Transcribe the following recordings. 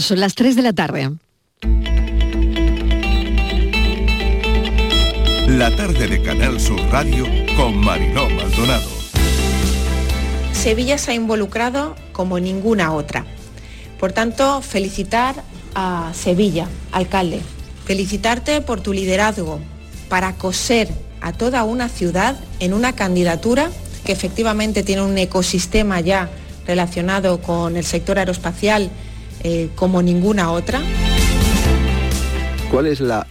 son las 3 de la tarde. La tarde de Canal Sur Radio con Mariló Maldonado. Sevilla se ha involucrado como ninguna otra. Por tanto, felicitar a Sevilla, alcalde. Felicitarte por tu liderazgo para coser a toda una ciudad en una candidatura que efectivamente tiene un ecosistema ya relacionado con el sector aeroespacial eh, como ninguna otra. ¿Cuál es la,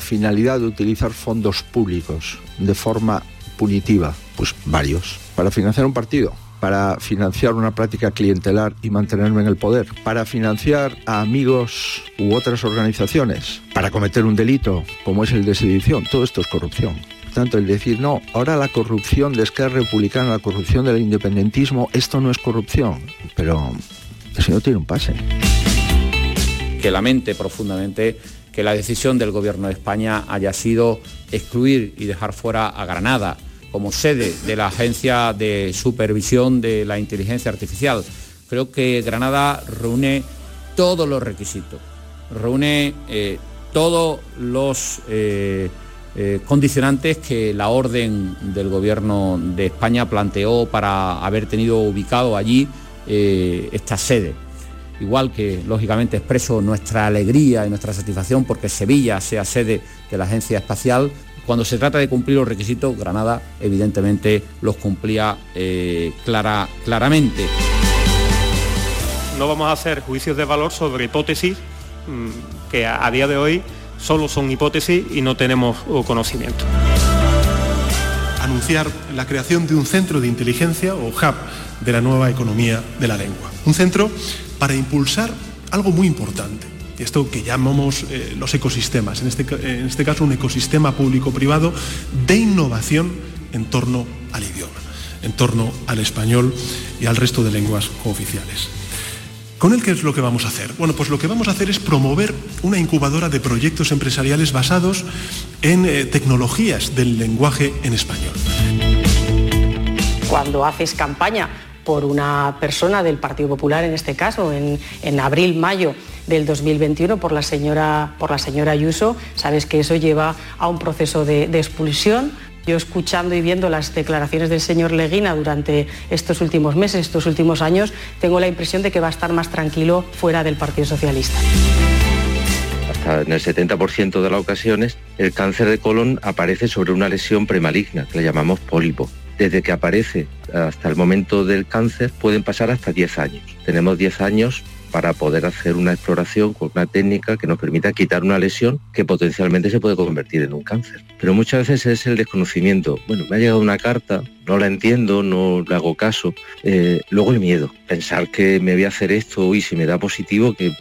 finalidad de utilizar fondos públicos de forma punitiva? Pues varios. Para financiar un partido, para financiar una práctica clientelar y mantenerme en el poder, para financiar a amigos u otras organizaciones, para cometer un delito como es el de sedición. Todo esto es corrupción. Tanto, el decir, no, ahora la corrupción de Esquerra Republicana, la corrupción del independentismo, esto no es corrupción. Pero el señor tiene un pase. Que lamente profundamente que la decisión del Gobierno de España haya sido excluir y dejar fuera a Granada como sede de la Agencia de Supervisión de la Inteligencia Artificial. Creo que Granada reúne todos los requisitos, reúne eh, todos los eh, eh, condicionantes que la orden del Gobierno de España planteó para haber tenido ubicado allí eh, esta sede. Igual que, lógicamente, expreso nuestra alegría y nuestra satisfacción porque Sevilla sea sede de la Agencia Espacial. Cuando se trata de cumplir los requisitos, Granada evidentemente los cumplía eh, clara, claramente. No vamos a hacer juicios de valor sobre hipótesis mm, que a día de hoy solo son hipótesis y no tenemos conocimiento. Anunciar la creación de un centro de inteligencia o hub de la nueva economía de la lengua. Un centro para impulsar algo muy importante, esto que llamamos eh, los ecosistemas, en este, en este caso un ecosistema público-privado de innovación en torno al idioma, en torno al español y al resto de lenguas cooficiales. ¿Con él qué es lo que vamos a hacer? Bueno, pues lo que vamos a hacer es promover una incubadora de proyectos empresariales basados en eh, tecnologías del lenguaje en español. Cuando haces campaña por una persona del Partido Popular, en este caso, en, abril, mayo del 2021, por la, señora, por la señora Ayuso. Sabes que eso lleva a un proceso de expulsión. Yo escuchando y viendo las declaraciones del señor Leguina durante estos últimos meses, estos últimos años, tengo la impresión de que va a estar más tranquilo fuera del Partido Socialista. Hasta en el 70% de las ocasiones, el cáncer de colon aparece sobre una lesión premaligna, que le llamamos pólipo desde que aparece hasta el momento del cáncer pueden pasar hasta 10 años. Tenemos 10 años para poder hacer una exploración con una técnica que nos permita quitar una lesión que potencialmente se puede convertir en un cáncer. Pero muchas veces es el desconocimiento. Bueno, me ha llegado una carta, no la entiendo, no le hago caso. Eh, luego el miedo, pensar que me voy a hacer esto y si me da positivo, que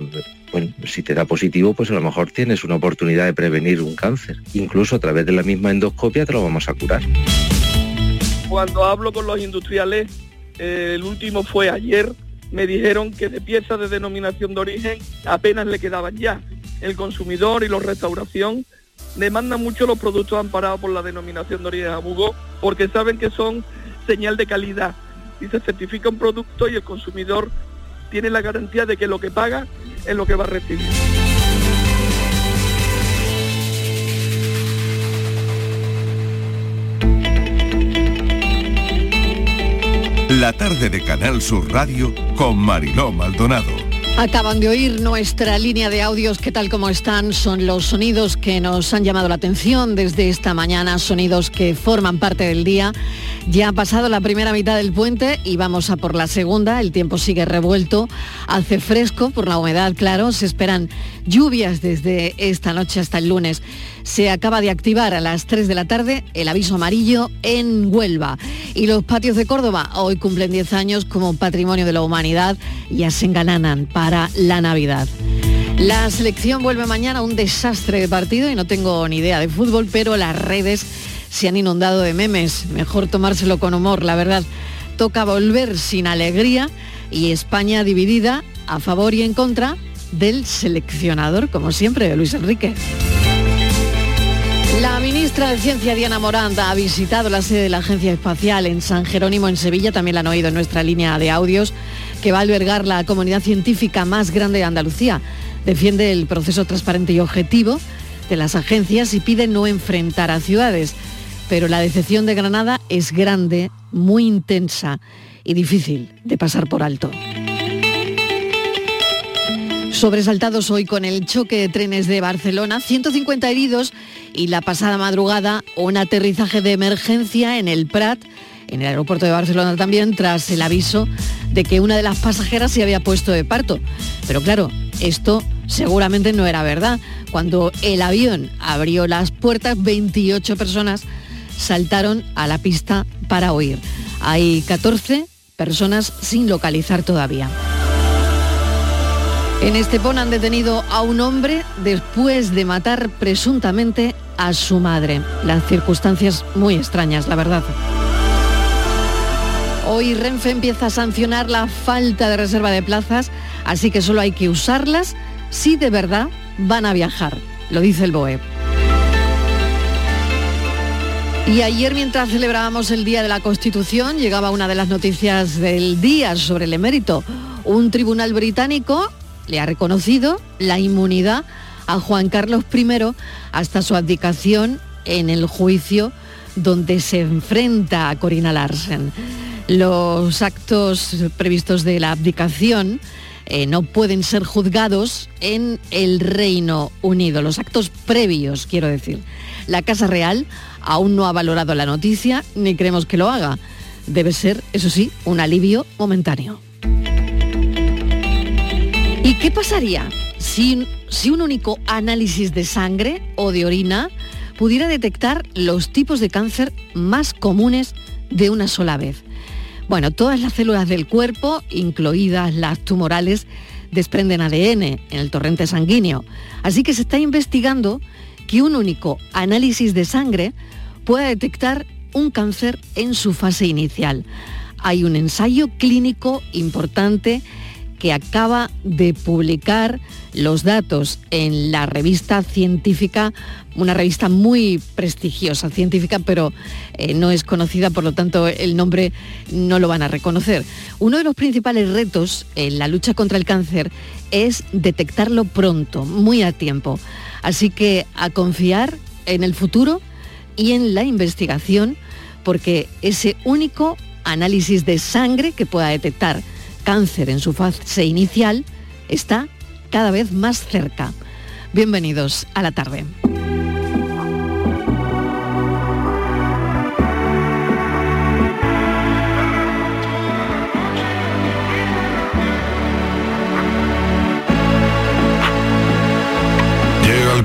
bueno, si te da positivo, pues a lo mejor tienes una oportunidad de prevenir un cáncer. Incluso a través de la misma endoscopia te lo vamos a curar cuando hablo con los industriales, eh, el último fue ayer, me dijeron que de piezas de denominación de origen apenas le quedaban ya. El consumidor y la restauración demandan mucho los productos amparados por la denominación de origen Abugo porque saben que son señal de calidad y se certifica un producto y el consumidor tiene la garantía de que lo que paga es lo que va a recibir. La tarde de Canal Sur Radio con Mariló Maldonado. Acaban de oír nuestra línea de audios que tal como están son los sonidos que nos han llamado la atención desde esta mañana, sonidos que forman parte del día. Ya ha pasado la primera mitad del puente y vamos a por la segunda, el tiempo sigue revuelto, hace fresco por la humedad, claro, se esperan lluvias desde esta noche hasta el lunes se acaba de activar a las 3 de la tarde el aviso amarillo en Huelva. Y los patios de Córdoba hoy cumplen 10 años como patrimonio de la humanidad y ya se engalanan para la Navidad. La selección vuelve mañana un desastre de partido y no tengo ni idea de fútbol, pero las redes se han inundado de memes. Mejor tomárselo con humor, la verdad. Toca volver sin alegría y España dividida a favor y en contra del seleccionador, como siempre, Luis Enrique. La ministra de Ciencia, Diana Moranda, ha visitado la sede de la Agencia Espacial en San Jerónimo, en Sevilla, también la han oído en nuestra línea de audios. que va a albergar la comunidad científica más grande de Andalucía. Defiende el proceso transparente y objetivo de las agencias y pide no enfrentar a ciudades. Pero la decepción de Granada es grande, muy intensa y difícil de pasar por alto. Sobresaltados hoy con el choque de trenes de Barcelona, 150 heridos y la pasada madrugada un aterrizaje de emergencia en el Prat, en el aeropuerto de Barcelona también, tras el aviso de que una de las pasajeras se había puesto de parto. Pero claro, esto seguramente no era verdad. Cuando el avión abrió las puertas, 28 personas saltaron a la pista para huir. Hay 14 personas sin localizar todavía. En Estepón han detenido a un hombre después de matar presuntamente a su madre. Las circunstancias muy extrañas, la verdad. Hoy Renfe empieza a sancionar la falta de reserva de plazas, así que solo hay que usarlas si de verdad van a viajar, lo dice el BOE. Y ayer mientras celebrábamos el Día de la Constitución llegaba una de las noticias del día sobre el emérito. Un tribunal británico le ha reconocido la inmunidad a Juan Carlos I hasta su abdicación en el juicio donde se enfrenta a Corina Larsen. Los actos previstos de la abdicación eh, no pueden ser juzgados en el Reino Unido, los actos previos, quiero decir. La Casa Real aún no ha valorado la noticia, ni creemos que lo haga. Debe ser, eso sí, un alivio momentáneo. ¿Y qué pasaría si, si un único análisis de sangre o de orina pudiera detectar los tipos de cáncer más comunes de una sola vez? Bueno, todas las células del cuerpo, incluidas las tumorales, desprenden ADN en el torrente sanguíneo. Así que se está investigando que un único análisis de sangre pueda detectar un cáncer en su fase inicial. Hay un ensayo clínico importante que acaba de publicar los datos en la revista científica, una revista muy prestigiosa, científica, pero eh, no es conocida, por lo tanto el nombre no lo van a reconocer. Uno de los principales retos en la lucha contra el cáncer es detectarlo pronto, muy a tiempo. Así que a confiar en el futuro y en la investigación, porque ese único análisis de sangre que pueda detectar cáncer en su fase inicial está cada vez más cerca. Bienvenidos a la tarde.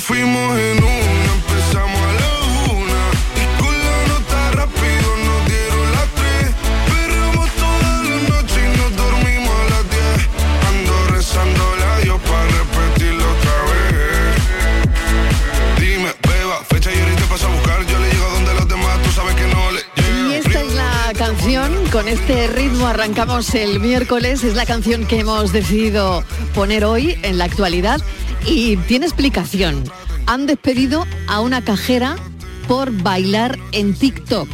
fuimos en una, empezamos a la una. Y con la nota rápido nos dieron las tres. Perreamos toda la noche y nos dormimos a las diez. Ando rezando la Dios para repetirlo otra vez. Dime, beba, fecha y ahorita paso a buscar. Yo le llego donde los demás, tú sabes que no le Y esta es la canción, con este ritmo arrancamos el miércoles, es la canción que hemos decidido poner hoy en la actualidad y tiene explicación. Han despedido a una cajera por bailar en TikTok.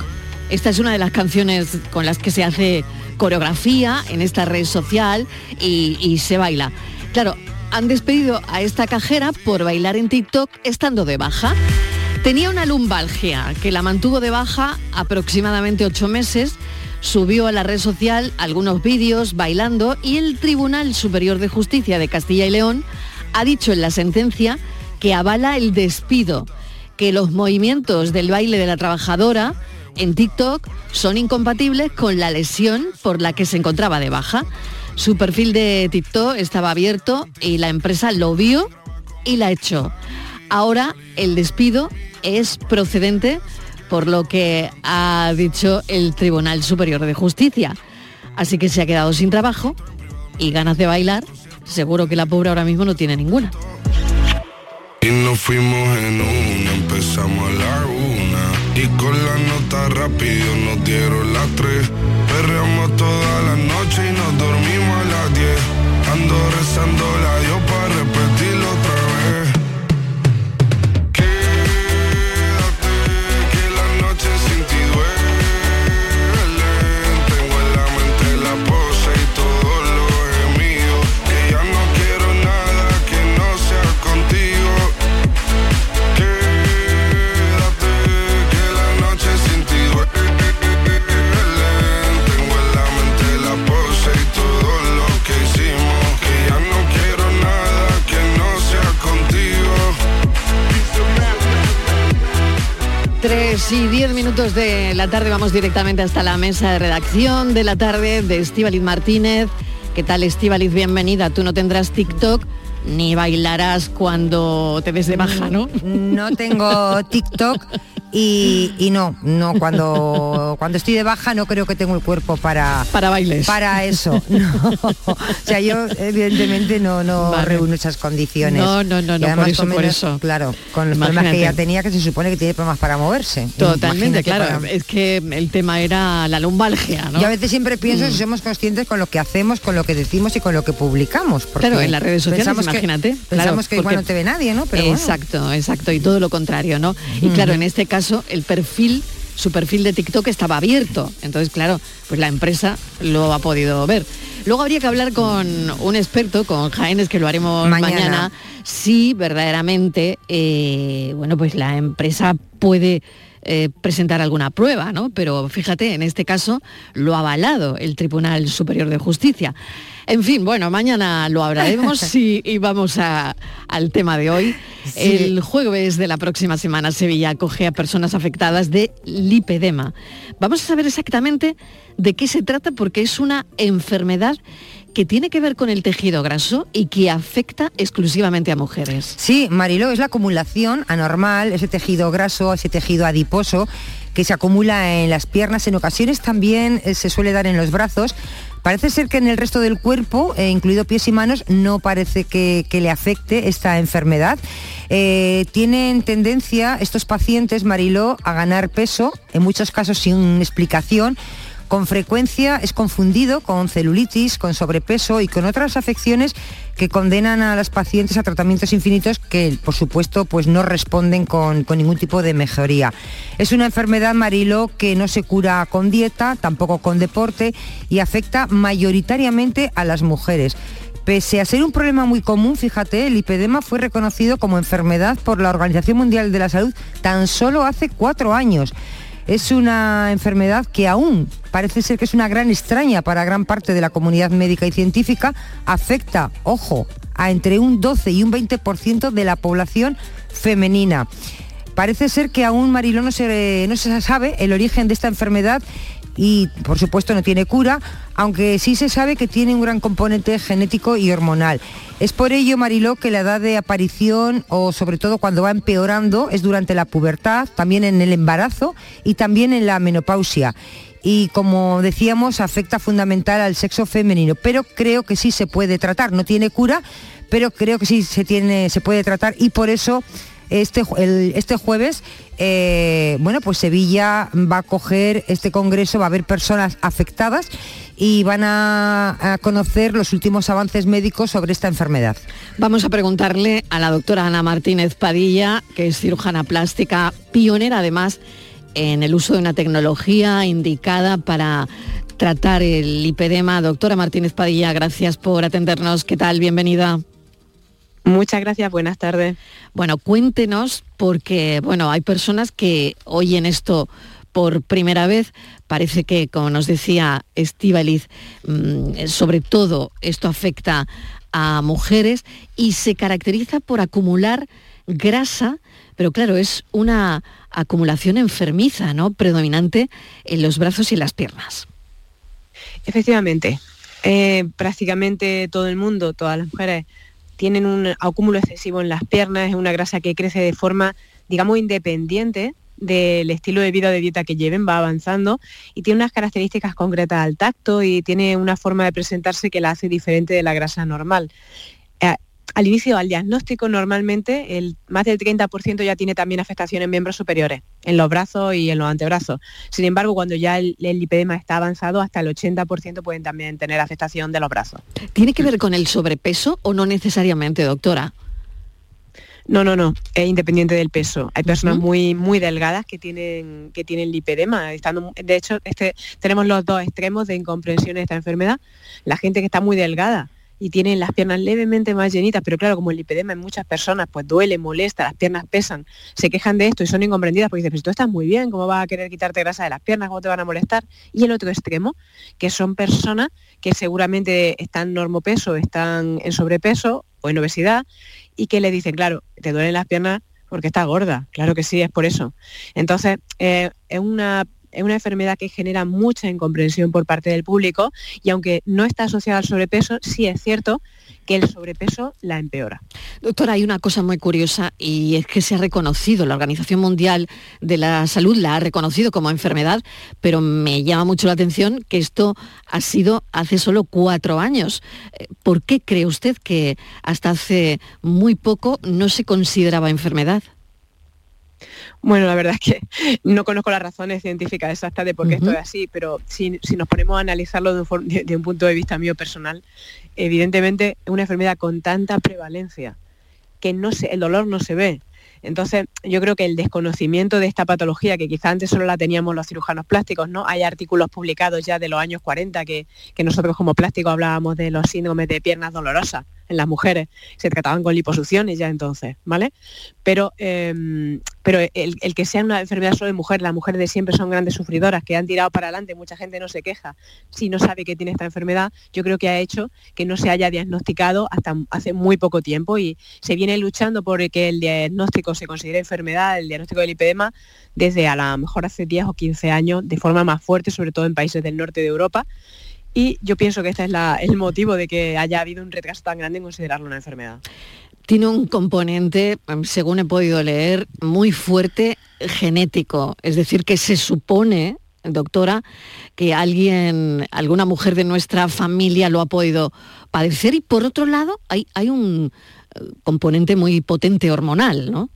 Esta es una de las canciones con las que se hace coreografía en esta red social y, se baila. Claro, han despedido a esta cajera por bailar en TikTok estando de baja. Tenía una lumbalgia que la mantuvo de baja aproximadamente ocho meses, subió a la red social algunos vídeos bailando y el Tribunal Superior de Justicia de Castilla y León ha dicho en la sentencia que avala el despido, que los movimientos del baile de la trabajadora en TikTok son incompatibles con la lesión por la que se encontraba de baja. Su perfil de TikTok estaba abierto y la empresa lo vio y la echó. Ahora el despido es procedente por lo que ha dicho el Tribunal Superior de Justicia. Así que se ha quedado sin trabajo y ganas de bailar, seguro que la pobre ahora mismo no tiene ninguna. Y nos fuimos en una, empezamos a la una. Y con la nota rápido nos dieron las tres. Perreamos toda la noche y nos dormimos a las diez. Ando rezando la Dios 3 y 10 minutos de la tarde vamos directamente hasta la mesa de redacción de la tarde de Estíbaliz Martínez. ¿Qué tal Estíbaliz? Bienvenida. Tú no tendrás TikTok ni bailarás cuando te des de baja, ¿no? No tengo TikTok y, y no, no, cuando, cuando estoy de baja no creo que tengo el cuerpo para... Para bailes. Para eso, no. O sea, yo evidentemente no, no Vale. reúno esas condiciones. No, no, no, no, además por eso, con por menos, eso. Claro, con los problemas que Imagínate. ya tenía, que se supone que tiene problemas para moverse. Totalmente, Imagínate claro. para- Es que el tema era la lumbalgia, ¿no? Yo a veces siempre pienso Mm. si somos conscientes con lo que hacemos, con lo que decimos y con lo que publicamos. porque Claro, en las redes sociales, pensamos que- imagínate. Pensamos que igual porque- no te ve nadie, ¿no? Pero bueno. exacto, exacto. Y todo lo contrario, ¿no? Y claro, en este caso, el perfil, su perfil de TikTok estaba abierto. Entonces, claro, pues la empresa lo ha podido ver. Luego habría que hablar con un experto, con Jaénes, que lo haremos mañana, Mañana. si verdaderamente, eh, bueno, pues la empresa puede eh, presentar alguna prueba, ¿no? Pero fíjate, en este caso lo ha avalado el Tribunal Superior de Justicia. En fin, bueno, mañana lo hablaremos y, y vamos a- al tema de hoy. El jueves de la próxima semana Sevilla acoge a personas afectadas de lipedema. Vamos a saber exactamente de qué se trata porque es una enfermedad que tiene que ver con el tejido graso y que afecta exclusivamente a mujeres. Sí, Mariló, es la acumulación anormal, ese tejido graso, ese tejido adiposo que se acumula en las piernas, en ocasiones también eh, se suele dar en los brazos. Parece ser que en el resto del cuerpo, eh, incluido pies y manos, no parece que, le afecte esta enfermedad. Eh, tienen tendencia estos pacientes, Mariló, a ganar peso, en muchos casos sin explicación, con frecuencia es confundido con celulitis, con sobrepeso y con otras afecciones que condenan a las pacientes a tratamientos infinitos que, por supuesto, pues no responden con, con ningún tipo de mejoría. Es una enfermedad, Marilo, que no se cura con dieta, tampoco con deporte y afecta mayoritariamente a las mujeres. Pese a ser un problema muy común, fíjate, el lipedema fue reconocido como enfermedad por la Organización Mundial de la Salud tan solo hace cuatro años. Es una enfermedad que aún parece ser que es una gran extraña para gran parte de la comunidad médica y científica. Afecta, ojo, a entre un 12 y un 20% de la población femenina. Parece ser que aún Mariló no se, no se sabe el origen de esta enfermedad y por supuesto no tiene cura, aunque sí se sabe que tiene un gran componente genético y hormonal. Es por ello, Mariló, que la edad de aparición o sobre todo cuando va empeorando es durante la pubertad, también en el embarazo y también en la menopausia. Y como decíamos, afecta fundamental al sexo femenino, pero creo que sí se puede tratar. No tiene cura, pero creo que sí se, tiene, se puede tratar y por eso este, este jueves, eh, bueno, pues Sevilla va a coger este congreso, va a haber personas afectadas y van a, a conocer los últimos avances médicos sobre esta enfermedad. Vamos a preguntarle a la doctora Ana Martínez Padilla, que es cirujana plástica, pionera además en el uso de una tecnología indicada para tratar el lipedema. Doctora Martínez Padilla, gracias por atendernos. ¿Qué tal? Bienvenida. Muchas gracias, buenas tardes. Bueno, cuéntenos, porque bueno, hay personas que oyen esto por primera vez. Parece que, como nos decía Estíbaliz, mm, sobre todo esto afecta a mujeres y se caracteriza por acumular grasa, pero claro, es una acumulación enfermiza, ¿no? Predominante en los brazos y las piernas. Efectivamente, eh, prácticamente todo el mundo, todas las mujeres, tienen un acúmulo excesivo en las piernas, es una grasa que crece de forma, digamos, independiente del estilo de vida de dieta que lleven, va avanzando y tiene unas características concretas al tacto y tiene una forma de presentarse que la hace diferente de la grasa normal. Eh, al inicio al diagnóstico normalmente el, más del 30% ya tiene también afectación en miembros superiores, en los brazos y en los antebrazos. Sin embargo, cuando ya el, el lipedema está avanzado, hasta el 80% pueden también tener afectación de los brazos. ¿Tiene que ver con el sobrepeso o no necesariamente, doctora? No, no, no, es independiente del peso. Hay personas muy, muy delgadas que tienen, que tienen lipedema. Estando, de hecho, este, tenemos los dos extremos de incomprensión de esta enfermedad. La gente que está muy delgada y tiene las piernas levemente más llenitas, pero claro, como el lipedema en muchas personas pues duele, molesta, las piernas pesan, se quejan de esto y son incomprendidas porque dicen, pero tú estás muy bien, ¿cómo vas a querer quitarte grasa de las piernas? ¿Cómo te van a molestar? Y el otro extremo, que son personas que seguramente están normopeso, están en sobrepeso o en obesidad y que le dicen, claro, te duelen las piernas porque estás gorda, claro que sí, es por eso. Entonces, eh, es una es una enfermedad que genera mucha incomprensión por parte del público y aunque no está asociada al sobrepeso, sí es cierto que el sobrepeso la empeora. Doctora, hay una cosa muy curiosa y es que se ha reconocido, la Organización Mundial de la Salud la ha reconocido como enfermedad, pero me llama mucho la atención que esto ha sido hace solo cuatro años. Eh, ¿Por qué cree usted que hasta hace muy poco no se consideraba enfermedad? Bueno, la verdad es que no conozco las razones científicas exactas de por qué esto es así, pero si, si nos ponemos a analizarlo de un, for- de- de un punto de vista mío personal, evidentemente es una enfermedad con tanta prevalencia que no se, el dolor no se ve. Entonces, yo creo que el desconocimiento de esta patología, que quizá antes solo la teníamos los cirujanos plásticos, ¿no? Hay artículos publicados ya de los años 40 que, que nosotros como plásticos hablábamos de los síndromes de piernas dolorosas en las mujeres. Se trataban con liposucciones ya entonces, ¿vale? Pero, eh, pero el, que sea una enfermedad solo de mujer, las mujeres de siempre son grandes sufridoras, que han tirado para adelante, mucha gente no se queja si no sabe que tiene esta enfermedad, yo creo que ha hecho que no se haya diagnosticado hasta hace muy poco tiempo y se viene luchando por que el diagnóstico se considere enfermedad, el diagnóstico del lipedema, desde a lo mejor hace 10 o 15 años de forma más fuerte, sobre todo en países del norte de Europa. Y yo pienso que este es la- el motivo de que haya habido un retraso tan grande en considerarlo una enfermedad. Tiene un componente, em, según he podido leer, muy fuerte genético. Es decir, que se supone, doctora, que alguien, alguna mujer de nuestra familia lo ha podido padecer. Y por otro lado, hay, hay un eh, componente muy potente hormonal, ¿no?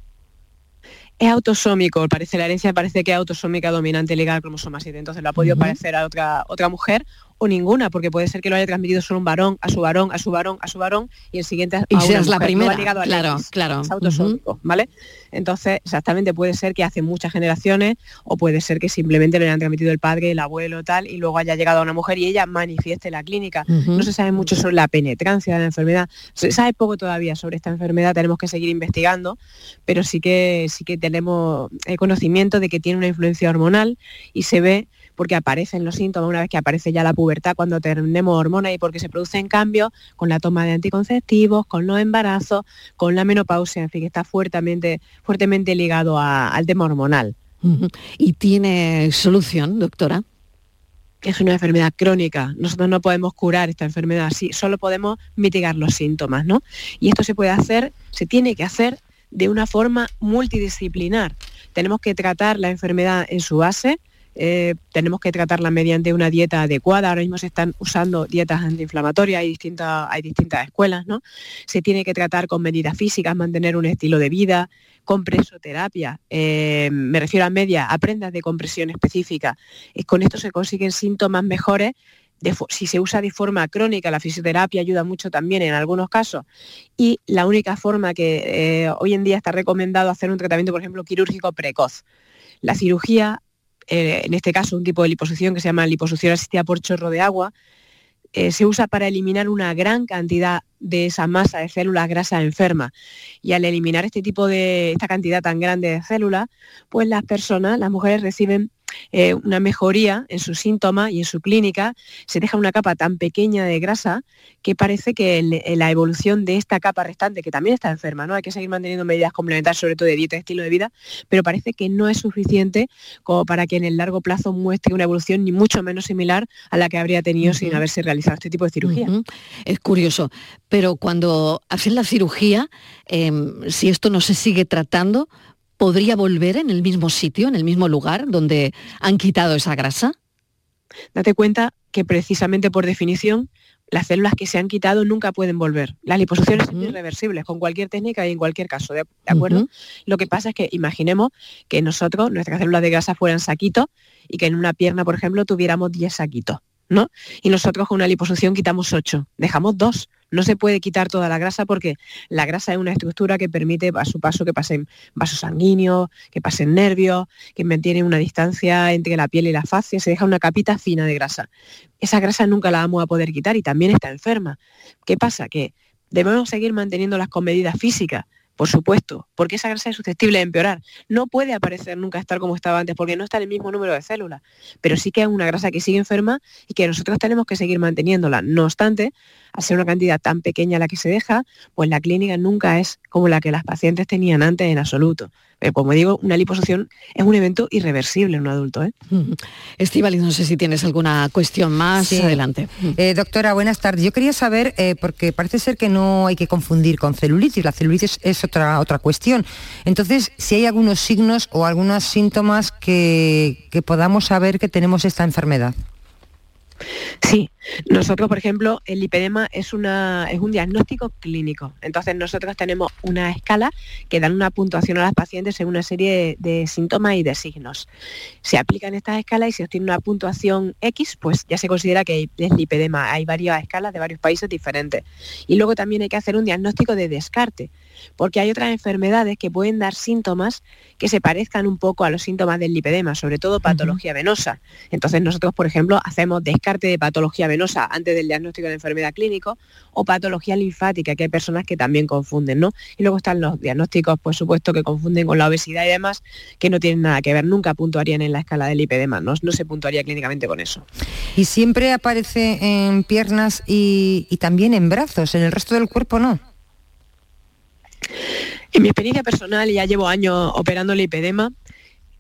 Es autosómico, parece la herencia parece que es autosómica dominante ligada al cromosoma 7, entonces lo ha podido Ujú. parecer a otra, otra mujer o ninguna, porque puede ser que lo haya transmitido solo un varón, a su varón, a su varón, a su varón, y el siguiente a Y una seas la mujer, primera, claro, X, claro. Es autosómico, ¿vale? Entonces, exactamente puede ser que hace muchas generaciones, o puede ser que simplemente lo hayan transmitido el padre, el abuelo, tal, y luego haya llegado a una mujer y ella manifieste la clínica. No se sabe mucho sobre la penetrancia de la enfermedad, se sabe poco todavía sobre esta enfermedad, tenemos que seguir investigando, pero sí que sí que tenemos el conocimiento de que tiene una influencia hormonal y se ve porque aparecen los síntomas una vez que aparece ya la pubertad cuando tenemos hormonas y porque se producen cambios con la toma de anticonceptivos, con los embarazos, con la menopausia, en fin, que está fuertemente, fuertemente ligado a- al tema hormonal. ¿Y tiene solución, doctora? es una enfermedad crónica. Nosotros no podemos curar esta enfermedad así, solo podemos mitigar los síntomas, ¿no? Y esto se puede hacer, se tiene que hacer de una forma multidisciplinar. Tenemos que tratar la enfermedad en su base, eh, tenemos que tratarla mediante una dieta adecuada. Ahora mismo se están usando dietas antiinflamatorias, hay distintas, hay distintas escuelas, ¿no? Se tiene que tratar con medidas físicas, mantener un estilo de vida, con presoterapia, eh, me refiero a media, a prendas de compresión específica. Y con esto se consiguen síntomas mejores. si se usa de forma crónica, la fisioterapia ayuda mucho también en algunos casos. Y la única forma que eh, hoy en día está recomendado hacer un tratamiento, por ejemplo, quirúrgico precoz. La cirugía, eh, en este caso un tipo de liposucción que se llama liposucción asistida por chorro de agua, eh, se usa para eliminar una gran cantidad de esa masa de células grasas enfermas. Y al eliminar este tipo de, esta cantidad tan grande de células, pues las personas, las mujeres reciben eh, una mejoría en sus síntomas y en su clínica, se deja una capa tan pequeña de grasa que parece que el- la evolución de esta capa restante, que también está enferma, ¿no? Hay que seguir manteniendo medidas complementarias, sobre todo de dieta y estilo de vida, pero parece que no es suficiente como para que en el largo plazo muestre una evolución ni mucho menos similar a la que habría tenido sin haberse realizado este tipo de cirugía. Es curioso, pero cuando hacen la cirugía, em, si esto no se sigue tratando, ¿podría volver en el mismo sitio, en el mismo lugar donde han quitado esa grasa? Date cuenta que precisamente por definición las células que se han quitado nunca pueden volver. Las liposucciones son irreversibles con cualquier técnica y en cualquier caso, ¿de, acuerdo? Lo que pasa es que imaginemos que nosotros, nuestras células de grasa fueran saquitos y que en una pierna, por ejemplo, tuviéramos 10 saquitos. ¿No? Y nosotros con una liposucción quitamos 8, dejamos 2. No se puede quitar toda la grasa porque la grasa es una estructura que permite a su paso que pasen vasos sanguíneos, que pasen nervios, que mantiene una distancia entre la piel y la fascia, se deja una capita fina de grasa. Esa grasa nunca la vamos a poder quitar y también está enferma. ¿Qué pasa? Que debemos seguir manteniéndolas con medidas físicas, por supuesto, porque esa grasa es susceptible de empeorar. No puede aparecer nunca estar como estaba antes, porque no está en el mismo número de células, pero sí que es una grasa que sigue enferma y que nosotros tenemos que seguir manteniéndola. No obstante, al ser una cantidad tan pequeña la que se deja, pues la clínica nunca es como la que las pacientes tenían antes en absoluto. Pero como digo, una liposucción es un evento irreversible en un adulto. ¿eh? no sé si tienes alguna cuestión más. Adelante. Eh, doctora, buenas tardes. Yo quería saber, eh, porque parece ser que no hay que confundir con celulitis, la celulitis es otra, otra cuestión. Entonces, si hay algunos signos o algunos síntomas que, que podamos saber que tenemos esta enfermedad. Sí, nosotros, por ejemplo, el lipedema es, una, es un diagnóstico clínico. Entonces, nosotros tenemos una escala que dan una puntuación a las pacientes en una serie de, síntomas y de signos. Se aplican estas escalas y si obtiene una puntuación X, pues ya se considera que es lipedema. Hay varias escalas de varios países diferentes. Y luego también hay que hacer un diagnóstico de descarte, porque hay otras enfermedades que pueden dar síntomas que se parezcan un poco a los síntomas del lipedema, sobre todo patología venosa. Entonces, nosotros, por ejemplo, hacemos descarte de patología venosa antes del diagnóstico de enfermedad clínico o patología linfática, que hay personas que también confunden, ¿no? Y luego están los diagnósticos, por supuesto, que confunden con la obesidad y demás, que no tienen nada que ver, nunca puntuarían en la escala del lipedema, no, no se puntuaría clínicamente con eso. Y siempre aparece en piernas y, también en brazos, en el resto del cuerpo no. En mi experiencia personal, ya llevo años operando el lipedema,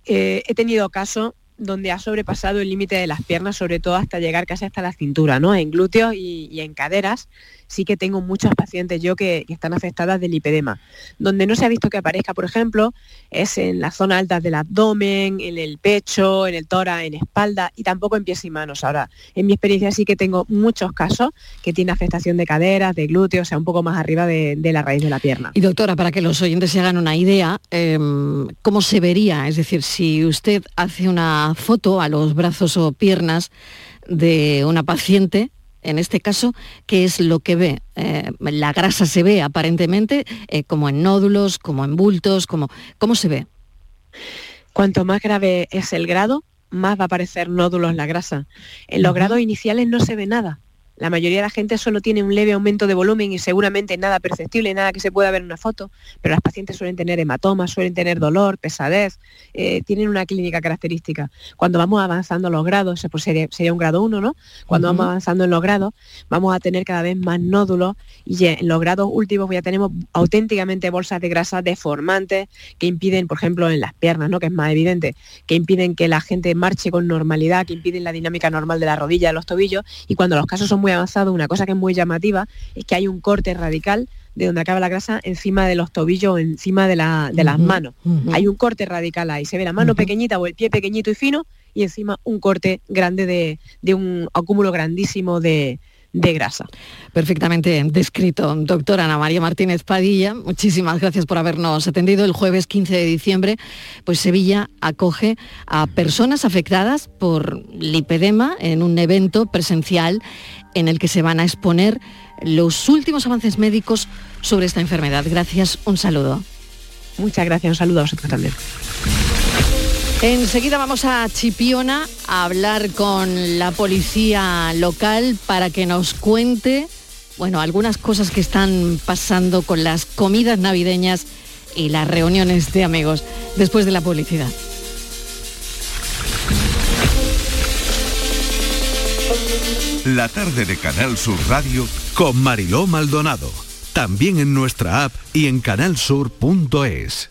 eh, he tenido casos donde ha sobrepasado el límite de las piernas, sobre todo hasta llegar casi hasta la cintura, ¿no? En glúteos y en caderas sí que tengo muchos pacientes yo que, están afectadas del lipedema. Donde no se ha visto que aparezca, por ejemplo, es en la zona alta del abdomen, en el pecho, en el tórax, en espalda y tampoco en pies y manos. Ahora, en mi experiencia sí que tengo muchos casos que tiene afectación de caderas, de glúteos, o sea, un poco más arriba de, la raíz de la pierna. Y doctora, para que los oyentes se hagan una idea, em, ¿cómo se vería? Es decir, si usted hace una foto a los brazos o piernas de una paciente, en este caso, ¿qué es lo que ve? Eh, la grasa se ve aparentemente eh, como en nódulos, como en bultos, como, ¿cómo se ve? Cuanto más grave es el grado, más va a aparecer nódulos en la grasa. En los grados iniciales no se ve nada. La mayoría de la gente solo tiene un leve aumento de volumen y seguramente nada perceptible, nada que se pueda ver en una foto, pero las pacientes suelen tener hematomas, suelen tener dolor, pesadez, eh, tienen una clínica característica. Cuando vamos avanzando los grados, pues sería, un grado 1, ¿no? Cuando vamos avanzando en los grados, vamos a tener cada vez más nódulos y en los grados últimos ya tenemos auténticamente bolsas de grasa deformantes que impiden, por ejemplo, en las piernas, ¿no? que es más evidente, que impiden que la gente marche con normalidad, que impiden la dinámica normal de la rodilla, de los tobillos, y cuando los casos son muy avanzado, una cosa que es muy llamativa es que hay un corte radical de donde acaba la grasa encima de los tobillos, encima de, las manos. Hay un corte radical ahí, se ve la mano pequeñita o el pie pequeñito y fino y encima un corte grande de, un acúmulo grandísimo de, de grasa. Perfectamente descrito. Doctora Ana María Martínez Padilla, muchísimas gracias por habernos atendido. El jueves 15 de diciembre, pues Sevilla acoge a personas afectadas por lipedema en un evento presencial en el que se van a exponer los últimos avances médicos sobre esta enfermedad. Gracias, un saludo. Muchas gracias, un saludo a vosotros también. Enseguida vamos a Chipiona a hablar con la policía local para que nos cuente, bueno, algunas cosas que están pasando con las comidas navideñas y las reuniones de amigos después de la publicidad. La tarde de Canal Sur Radio con Mariló Maldonado. También en nuestra app y en canalsur.es.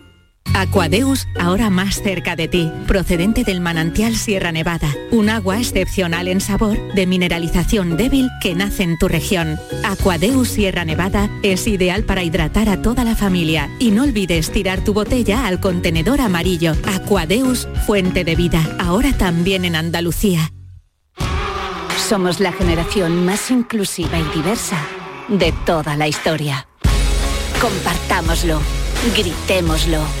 Aquadeus, ahora más cerca de ti, procedente del manantial Sierra Nevada, un agua excepcional en sabor, de mineralización débil que nace en tu región. Aquadeus Sierra Nevada es ideal para hidratar a toda la familia y no olvides tirar tu botella al contenedor amarillo. Aquadeus, fuente de vida, ahora también en Andalucía. Somos la generación más inclusiva y diversa de toda la historia. Compartámoslo, gritémoslo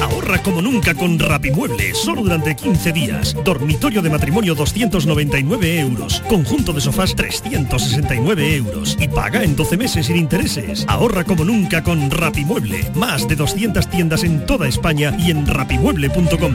Ahorra como nunca con Rapimueble, solo durante 15 días. Dormitorio de matrimonio 299 euros. Conjunto de sofás 369 euros. Y paga en 12 meses sin intereses. Ahorra como nunca con Rapimueble. Más de 200 tiendas en toda España y en rapimueble.com.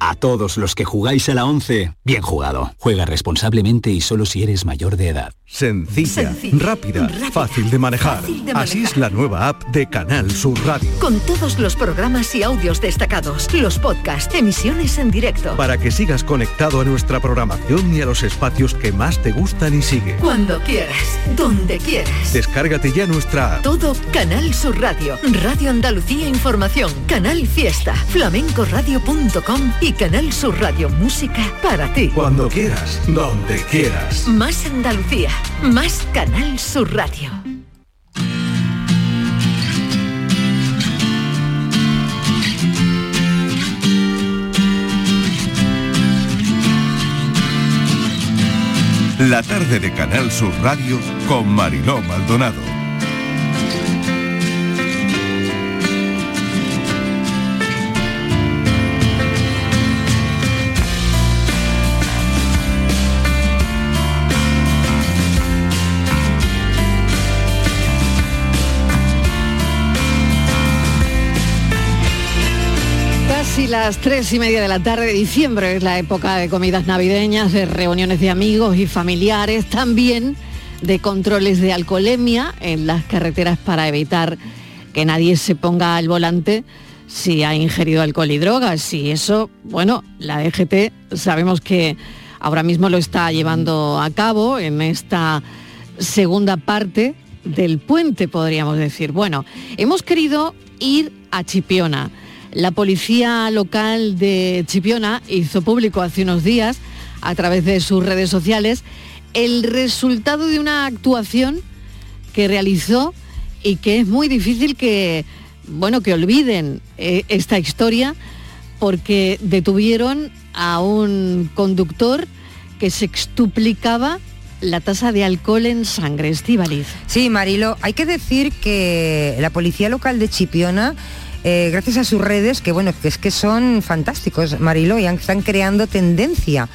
A todos los que jugáis a la 11, bien jugado. Juega responsablemente y solo si eres mayor de edad. Sencilla, rápida, fácil, de manejar. Así es la nueva app de Canal Sur Radio. Con todos los programas y audios destacados, los podcasts, emisiones en directo. Para que sigas conectado a nuestra programación y a los espacios que más te gustan y sigue. Cuando quieras, donde quieras. Descárgate ya nuestra app. Todo Canal Sur Radio, Radio Andalucía Información, Canal Fiesta, flamencoradio.com y Canal Sur Radio Música para ti. Cuando quieras, donde quieras. Más Andalucía, más Canal Sur Radio. La tarde de Canal Sur Radio con Mariló Maldonado. Las tres y media de la tarde de diciembre es la época de comidas navideñas, de reuniones de amigos y familiares, también de controles de alcoholemia en las carreteras para evitar que nadie se ponga al volante si ha ingerido alcohol y drogas. Y eso, bueno, la DGT sabemos que ahora mismo lo está llevando a cabo en esta segunda parte del puente, podríamos decir. Bueno, hemos querido ir a Chipiona. La policía local de Chipiona hizo público hace unos días, a través de sus redes sociales, el resultado de una actuación que realizó y que es muy difícil que, bueno, que olviden eh, esta historia porque detuvieron a un conductor que se extuplicaba la tasa de alcohol en sangre, Estivaliz. Sí, Marilo, hay que decir que la policía local de Chipiona eh, gracias a sus redes, que bueno, que es que son fantásticos, Marilo, y están creando tendencia.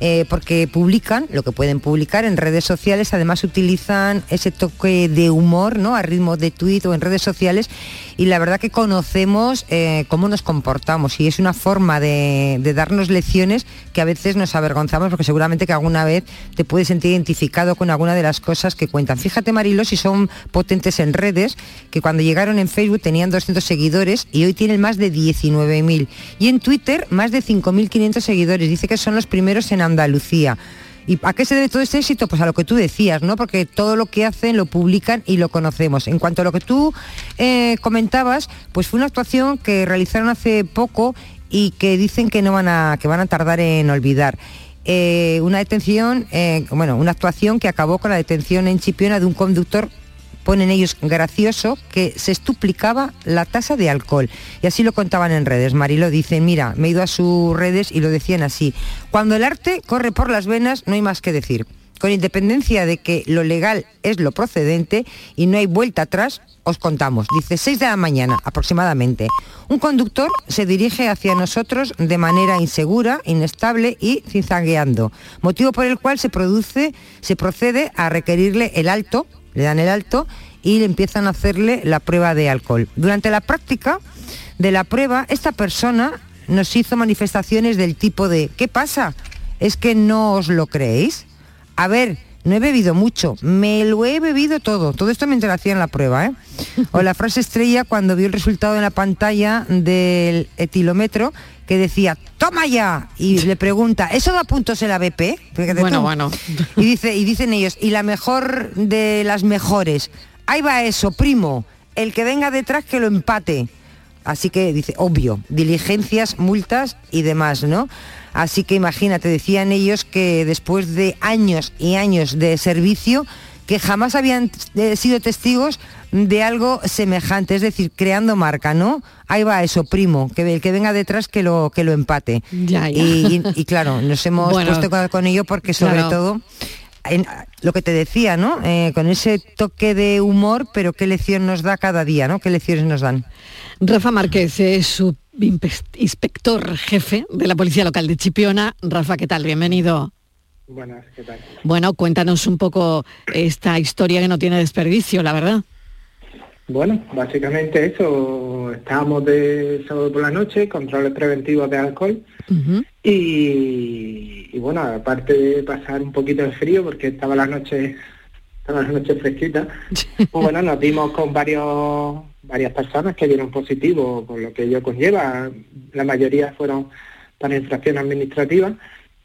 Eh, porque publican lo que pueden publicar en redes sociales, además utilizan ese toque de humor, ¿no? A ritmo de tuit o en redes sociales, y la verdad que conocemos eh, cómo nos comportamos, y es una forma de, darnos lecciones que a veces nos avergonzamos, porque seguramente que alguna vez te puedes sentir identificado con alguna de las cosas que cuentan. Fíjate, Marilo, si son potentes en redes, que cuando llegaron en Facebook tenían 200 seguidores y hoy tienen más de 19.000. Y en Twitter más de 5.500 seguidores. Dice que son los primeros en Andalucía. ¿Y a qué se debe todo este éxito? Pues a lo que tú decías, ¿no? Porque todo lo que hacen lo publican y lo conocemos. En cuanto a lo que tú eh, comentabas, pues fue una actuación que realizaron hace poco y que dicen que no van a, que van a tardar en olvidar. eh, una detención, eh, bueno, una actuación que acabó con la detención en Chipiona de un conductor ponen ellos gracioso, que se estuplicaba la tasa de alcohol. Y así lo contaban en redes. Marilo dice, mira, me he ido a sus redes y lo decían así. Cuando el arte corre por las venas, no hay más que decir. Con independencia de que lo legal es lo procedente y no hay vuelta atrás, os contamos. Dice 6 de la mañana aproximadamente. Un conductor se dirige hacia nosotros de manera insegura, inestable y zigzagueando, motivo por el cual se produce, se procede a requerirle el alto le dan el alto y le empiezan a hacerle la prueba de alcohol. Durante la práctica de la prueba, esta persona nos hizo manifestaciones del tipo de, ¿qué pasa? ¿Es que no os lo creéis? A ver, no he bebido mucho, me lo he bebido todo. Todo esto mientras hacían la prueba, ¿eh? O la frase estrella cuando vio el resultado en la pantalla del etilómetro que decía, toma ya, y le pregunta, ¿eso da puntos en la BP? bueno, bueno. Y, dice, y dicen ellos, y la mejor de las mejores, ahí va eso, primo, el que venga detrás que lo empate. Así que dice, obvio, diligencias, multas y demás, ¿no? Así que imagínate, decían ellos que después de años y años de servicio, que jamás habían eh, sido testigos de algo semejante, es decir, creando marca, ¿no? Ahí va eso, primo, que el que venga detrás que lo que lo empate. Y, claro, nos hemos puesto con, ello porque sobre todo en, lo que te decía, ¿no? Eh, con ese toque de humor, pero qué lección nos da cada día, ¿no? ¿Qué lecciones nos dan? Rafa Márquez es su inspector jefe de la Policía Local de Chipiona. Rafa, ¿qué tal? Bienvenido. Buenas, ¿qué tal? Bueno, cuéntanos un poco esta historia que no tiene desperdicio, la verdad. Bueno, básicamente eso, estábamos de sábado por la noche, controles preventivos de alcohol y, bueno, aparte de pasar un poquito de frío porque estaba la noche, estaba la noche fresquita, pues bueno, nos dimos con varios varias personas que dieron positivo por lo que ello conlleva, la mayoría fueron para infracción administrativa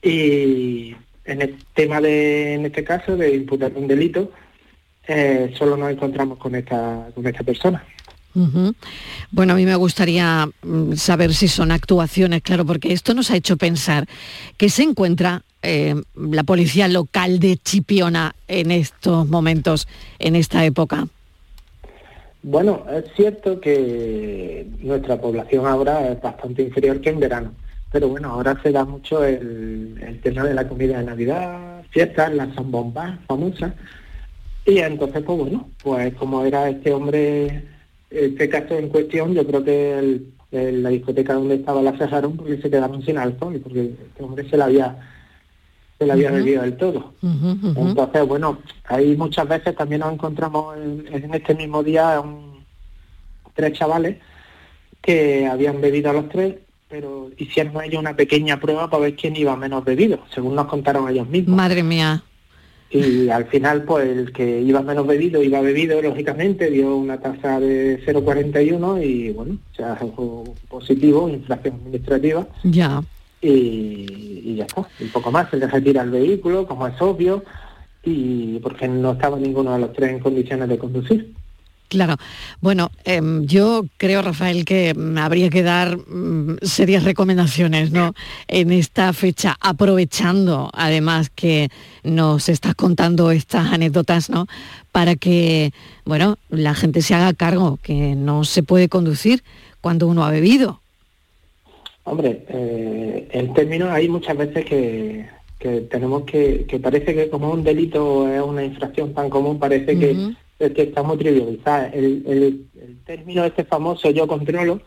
y en el tema de, en este caso, de imputar un delito, eh, solo nos encontramos con esta, con esta persona. Bueno, a mí me gustaría mm, saber si son actuaciones, claro, porque esto nos ha hecho pensar que se encuentra eh, la policía local de Chipiona en estos momentos, en esta época. Bueno, es cierto que nuestra población ahora es bastante inferior que en verano, pero bueno, ahora se da mucho el, el tema de la comida de Navidad, fiestas, las zambombas famosas, y entonces, pues bueno, pues como era este hombre, este caso en cuestión, yo creo que la discoteca donde estaba la cerraron porque se quedaron sin alcohol, porque este hombre se la había se la había bebido del todo. Entonces, bueno, ahí muchas veces también nos encontramos en, este mismo día un, tres chavales que habían bebido a los tres, pero hicieron ellos una pequeña prueba para ver quién iba menos bebido, según nos contaron ellos mismos. Madre mía. Y al final pues el que iba menos bebido iba bebido lógicamente dio una tasa de 0,41 y bueno se sea positivo inflación administrativa. Ya y, ya está un poco más se le retira el vehículo como es obvio y porque no estaba ninguno de los tres en condiciones de conducir Claro. Bueno, em, yo creo, Rafael, que mm, habría que dar mm, serias recomendaciones ¿no? en esta fecha, aprovechando además que nos estás contando estas anécdotas, ¿no? Para que, bueno, la gente se haga cargo, que no se puede conducir cuando uno ha bebido. Hombre, eh, en términos hay muchas veces que, tenemos que, que parece que como un delito es una infracción tan común, parece que es que está muy trivializada. El, el, término este famoso yo controlo.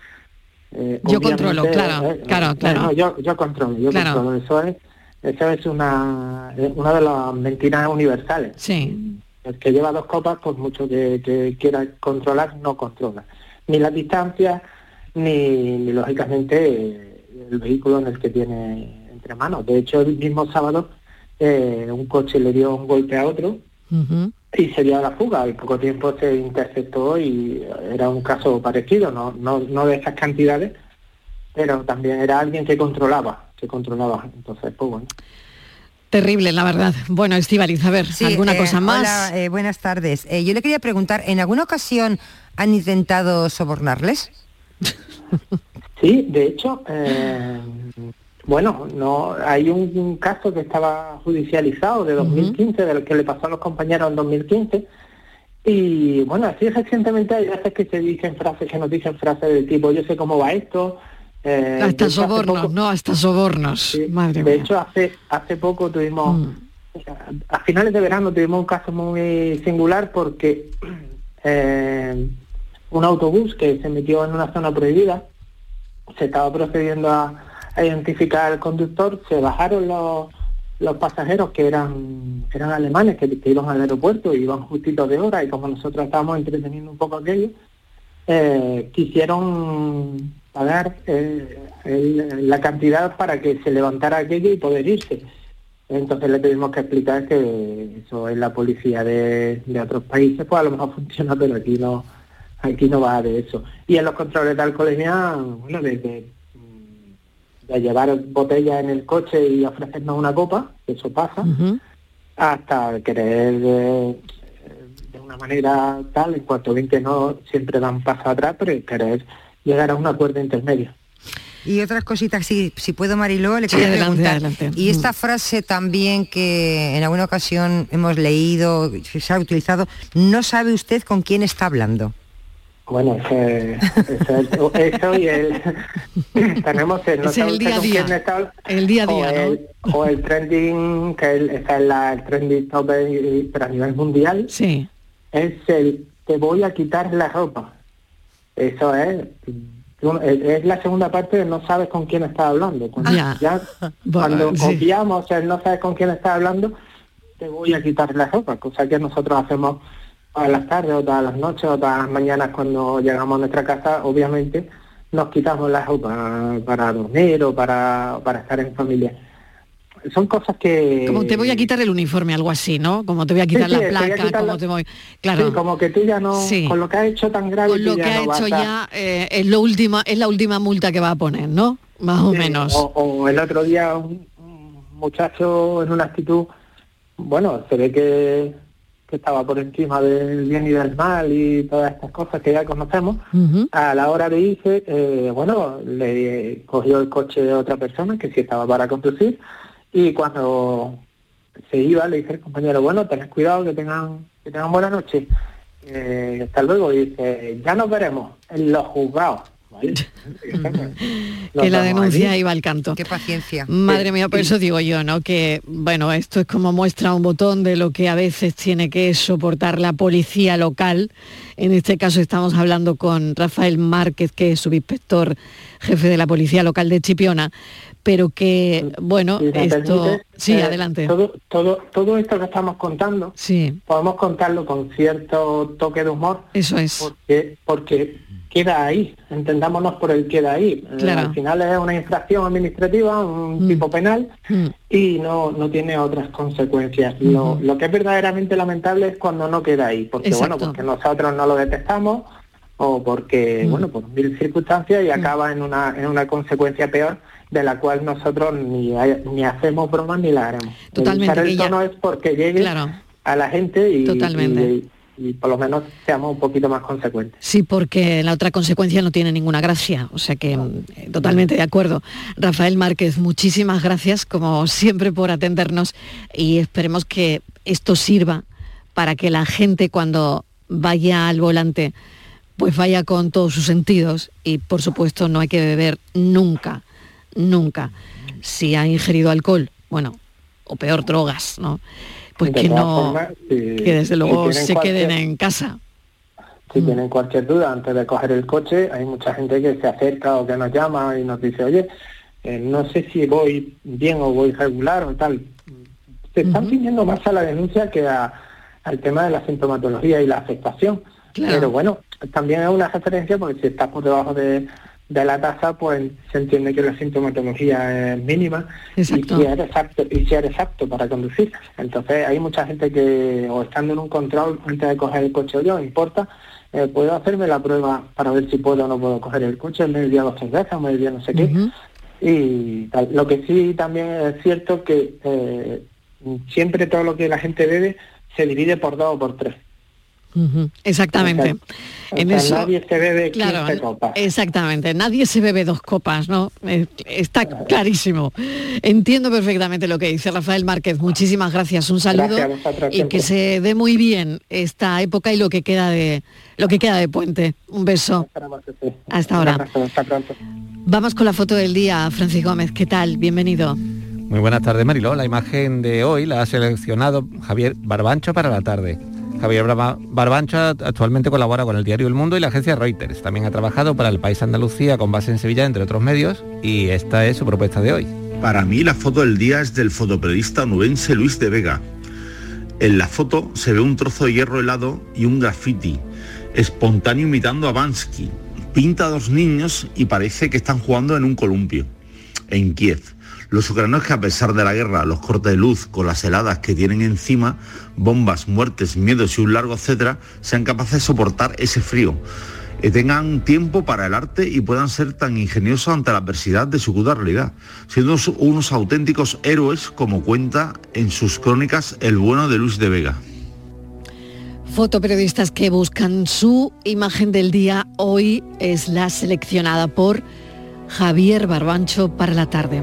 Eh, yo controlo, claro, eh, claro, claro. yo, yo controlo, yo controlo. Eso es, eso es una, una de las mentiras universales. Sí. El que lleva dos copas, por mucho que, quiera controlar, no controla. Ni la distancia, ni, lógicamente el vehículo en el que tiene entre manos. De hecho, el mismo sábado eh, un coche le dio un golpe a otro y sería la fuga. Al poco tiempo se interceptó y era un caso parecido, no, no, no de esas cantidades, pero también era alguien que controlaba, que controlaba. Entonces, pues bueno. Terrible, la verdad. Bueno, Estivaliz, a ver, ¿alguna eh, cosa más? Hola, eh, buenas tardes. Eh, yo le quería preguntar, ¿en alguna ocasión han intentado sobornarles? Sí, de hecho, Bueno, no, hay un, un caso que estaba judicializado de 2015, del que le pasó a los compañeros en 2015. Y bueno, así recientemente hay veces que se dicen frases, que nos dicen frases del tipo, yo sé cómo va esto. eh, Hasta sobornos, poco- no, hasta sobornos. Madre de mía. hecho, hace, hace poco tuvimos, Mm. a finales de verano tuvimos un caso muy singular porque eh, un autobús que se metió en una zona prohibida, se estaba procediendo a, identificar al conductor, se bajaron los, los pasajeros que eran eran alemanes, que, que iban al aeropuerto, iban justitos de hora y como nosotros estábamos entreteniendo un poco aquello, eh, quisieron pagar eh, la cantidad para que se levantara aquello y poder irse. Entonces le tuvimos que explicar que eso es la policía de, de otros países, pues a lo mejor funciona, pero aquí no aquí no va de eso. Y en los controles de alcoholemia, bueno, desde mm, de llevar botellas en el coche y ofrecernos una copa, eso pasa, hasta querer eh, de una manera tal, en cuanto ven que no siempre dan paso atrás, pero querer llegar a un acuerdo intermedio. Y otras cositas, si, si puedo, Mariló, le Sí, adelante, preguntar. adelante. Y esta frase también que en alguna ocasión hemos leído, que se ha utilizado, no sabe usted con quién está hablando. Bueno, ese, ese- eso y el tenemos el no es el día a día. quién está- El día a o día, ¿no? el, o el trending que el, esa es la, el trending topic pero a nivel mundial sí es el te voy a quitar la ropa eso es es la segunda parte de no sabes con quién estás hablando cuando Ya. ya Bueno, cuando sí. obviamos el no sabes con quién estás hablando te voy a quitar la ropa cosa que nosotros hacemos todas las tardes o todas las noches o todas las mañanas cuando llegamos a nuestra casa obviamente nos quitamos la ropa para dormir o para, para estar en familia son cosas que Como te voy a quitar el uniforme, algo así, ¿no? Como te voy a quitar Sí, sí, la a placa, quitar como la- te voy... Claro. Sí, como que tú ya no Sí. con lo que has hecho tan grave Con lo ya que ha no vas hecho ya eh, es, lo última, es la última multa que va a poner, ¿no? Más o Sí, menos. O, o el otro día un, un muchacho en una actitud, bueno, se ve que, que estaba por encima del bien y del mal y todas estas cosas que ya conocemos. A la hora de irse, eh, bueno, le cogió el coche de otra persona que sí estaba para conducir y cuando se iba le dice el compañero, bueno, tened cuidado que tengan, que tengan buena noche. Eh, hasta luego. Y dice, ya nos veremos en los juzgados. que la denuncia iba al canto. Qué paciencia. Madre mía, por eso digo yo, ¿no? Que, bueno, esto es como muestra un botón de lo que a veces tiene que soportar la policía local. En este caso estamos hablando con Rafael Márquez, que es subinspector jefe de la policía local de Chipiona, pero que, bueno, Si me esto... permite, Sí, eh, adelante. Todo, todo, todo esto que estamos contando, Sí, podemos contarlo con cierto toque de humor, eso es. porque, porque queda ahí, entendámonos por el queda ahí. Eh, Claro. al final es una infracción administrativa, un tipo penal, Mm. y no, no tiene otras consecuencias. lo, lo que es verdaderamente lamentable es cuando no queda ahí, porque bueno, porque nosotros no lo detectamos o porque, Mm. bueno, por mil circunstancias y acaba en una, en una consecuencia peor de la cual nosotros ni, hay- ni hacemos bromas ni la haremos. Totalmente, que el ya- tono es porque llegue Claro. a la gente y, Totalmente. y- y por lo menos seamos un poquito más consecuentes. Sí, porque la otra consecuencia no tiene ninguna gracia. O sea que eh, totalmente de acuerdo. Rafael Márquez, muchísimas gracias como siempre por atendernos y esperemos que esto sirva para que la gente cuando vaya al volante pues vaya con todos sus sentidos y por supuesto no hay que beber nunca, nunca. Si ha ingerido alcohol, bueno, o peor drogas, ¿no? Pues De que no, formas, si- que desde luego se queden en casa. Si Mm. tienen cualquier duda antes de coger el coche, hay mucha gente que se acerca o que nos llama y nos dice, oye, eh, no sé si voy bien o voy regular o tal. Se están pidiendo más a la denuncia que a- al tema de la sintomatología y la afectación. Claro. Pero bueno, también es una referencia porque si estás por debajo de, de la tasa, pues se entiende que la sintomatología es mínima Exacto. y si eres apto, y si eres apto para conducir. Entonces hay mucha gente que, o estando en un control antes de coger el coche o yo, importa, eh, puedo hacerme la prueba para ver si puedo o no puedo coger el coche, me enviado dos cervezas, me enviado no sé qué. Y tal. lo que sí también es cierto que eh, siempre todo lo que la gente bebe se divide por dos o por tres. Exactamente. O sea, nadie se bebe 15 copas. Exactamente, nadie se bebe dos copas, ¿no? Eh, Está clarísimo. Entiendo perfectamente lo que dice Rafael Márquez. Muchísimas gracias, un saludo Gracias a vosotros y siempre. que se dé muy bien esta época y lo que queda de lo que queda de puente. Un beso. Hasta ahora. Hasta pronto. Vamos con la foto del día, Francis Gómez. ¿Qué tal? Bienvenido. Muy buenas tardes, Mariló. La imagen de hoy la ha seleccionado Javier Barbancho para la tarde. Javier Barbancho actualmente colabora con el diario El Mundo y la agencia Reuters. También ha trabajado para el País Andalucía con base en Sevilla, entre otros medios, y esta es su propuesta de hoy. Para mí la foto del día es del fotoperiodista onubense Luis de Vega. En la foto se ve un trozo de hierro helado y un graffiti, espontáneo imitando a Bansky. Pinta a dos niños y parece que están jugando en un columpio, en Kiev. Los ucranianos que a pesar de la guerra, los cortes de luz, con las heladas que tienen encima, bombas, muertes, miedos y un largo etcétera, sean capaces de soportar ese frío eh, tengan tiempo para el arte y puedan ser tan ingeniosos ante la adversidad de su cruda realidad, siendo unos auténticos héroes como cuenta en sus crónicas el bueno de Luis de Vega. Fotoperiodistas que buscan su imagen del día hoy es la seleccionada por Javier Barbancho para la tarde.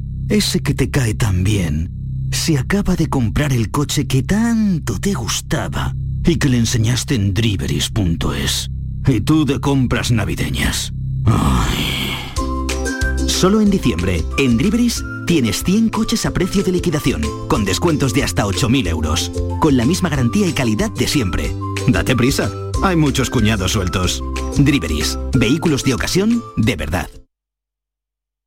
Ese que te cae tan bien. Se acaba de comprar el coche que tanto te gustaba y que le enseñaste en driveris.es. Y tú de compras navideñas. Solo en diciembre, en Driveris, tienes 100 coches a precio de liquidación, con descuentos de hasta 8.000 euros, con la misma garantía y calidad de siempre. Date prisa, hay muchos cuñados sueltos. Driveris, vehículos de ocasión de verdad.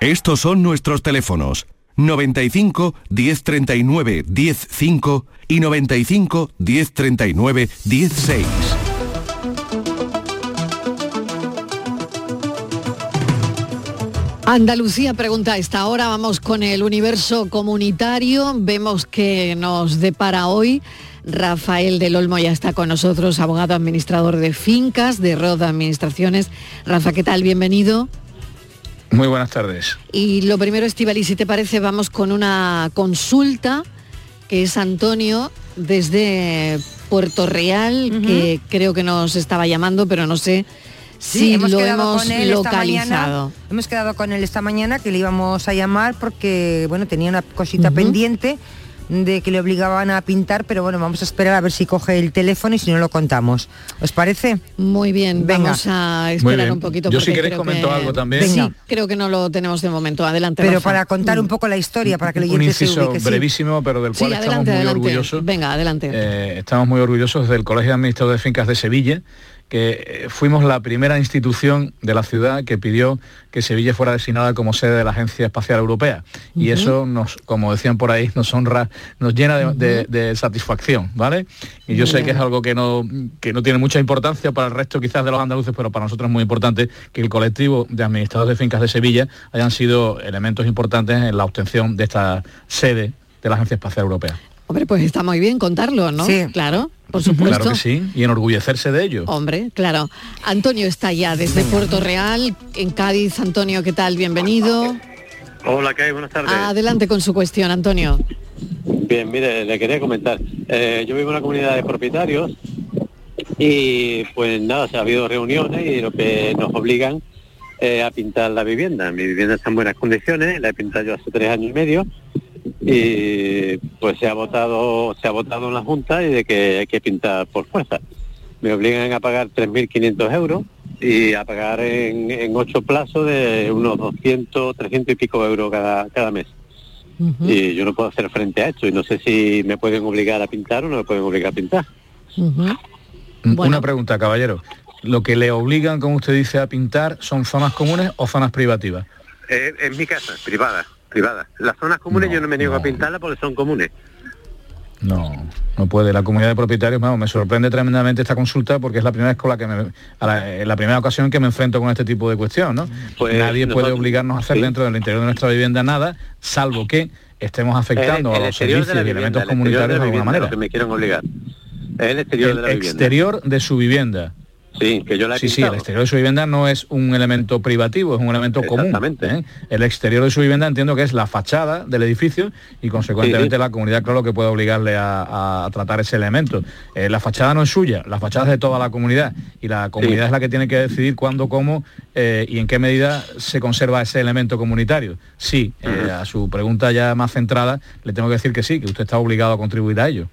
Estos son nuestros teléfonos 95 1039 105 y 95 1039 16. Andalucía pregunta esta hora, vamos con el universo comunitario, vemos que nos depara hoy. Rafael del Olmo ya está con nosotros, abogado administrador de fincas, de Roda Administraciones. Rafa, ¿qué tal? Bienvenido. Muy buenas tardes. Y lo primero, Estivali, si te parece, vamos con una consulta, que es Antonio desde Puerto Real, que creo que nos estaba llamando, pero no sé si lo hemos con él esta localizado. mañana. Hemos quedado con él esta mañana que le íbamos a llamar porque bueno tenía una cosita pendiente de que le obligaban a pintar, pero bueno, vamos a esperar a ver si coge el teléfono y si no lo contamos. ¿Os parece? Muy bien, Venga. vamos a esperar un poquito. Yo si queréis comento que- algo también. Sí, creo que no lo tenemos de momento. Adelante. Pero Rafa. para contar un poco la historia, para que el un inciso ubique. sí. brevísimo, pero del Sí, cual estamos adelante, muy adelante. orgullosos. Venga, adelante. Eh, estamos muy orgullosos del Colegio de Administradores de Fincas de Sevilla que eh, fuimos la primera institución de la ciudad que pidió que Sevilla fuera designada como sede de la Agencia Espacial Europea. Y eso nos, como decían por ahí, nos honra, nos llena de, satisfacción, ¿vale? Y yo sé que es algo que no, que no tiene mucha importancia para el resto quizás de los andaluces, pero para nosotros es muy importante que el colectivo de administradores de fincas de Sevilla hayan sido elementos importantes en la obtención de esta sede de la Agencia Espacial Europea. Hombre, pues está muy bien contarlo, ¿no? Sí. Claro, por supuesto. Claro que sí, y enorgullecerse de ello. Hombre, claro. Antonio está ya desde Puerto Real, en Cádiz. Antonio, ¿qué tal? Bienvenido. Hola, ¿qué hay? Buenas tardes. Adelante con su cuestión, Antonio. Bien, mire, le quería comentar. Eh, yo vivo en una comunidad de propietarios y pues nada, se ha habido reuniones y lo que nos obligan eh, a pintar la vivienda. Mi vivienda está en buenas condiciones, la he pintado yo hace tres años y medio y pues se ha votado se ha votado en la junta y de que hay que pintar por fuerza. Me obligan a pagar 3.500 euros y a pagar en, ocho plazos de unos 200 300 y pico euros cada, cada mes. Y yo no puedo hacer frente a esto y no sé si me pueden obligar a pintar o no me pueden obligar a pintar. Una pregunta caballero. Lo que le obligan como usted dice a pintar son zonas comunes o zonas privativas eh, en mi casa privada privada. Las zonas comunes yo no me niego a pintarlas porque son comunes. No, no puede. La comunidad de propietarios, vamos, me sorprende tremendamente esta consulta porque es la primera vez con la que me, la, primera ocasión en que me enfrento con este tipo de cuestión, ¿no? Pues Nadie puede obligarnos a hacer dentro del interior de nuestra vivienda nada, salvo que estemos afectando a los servicios y elementos comunitarios de, alguna manera. que me quieren obligar. el exterior de la exterior de su vivienda. Sí, que yo la he Sí, sí, el exterior de su vivienda no es un elemento privativo, es un elemento común. ¿eh? El exterior de su vivienda entiendo que es la fachada del edificio y consecuentemente la comunidad, claro, que puede obligarle a, tratar ese elemento. Eh, la fachada no es suya, la fachada es de toda la comunidad y la comunidad es la que tiene que decidir cuándo, cómo eh, y en qué medida se conserva ese elemento comunitario. Sí, a su pregunta ya más centrada, le tengo que decir que sí, que usted está obligado a contribuir a ello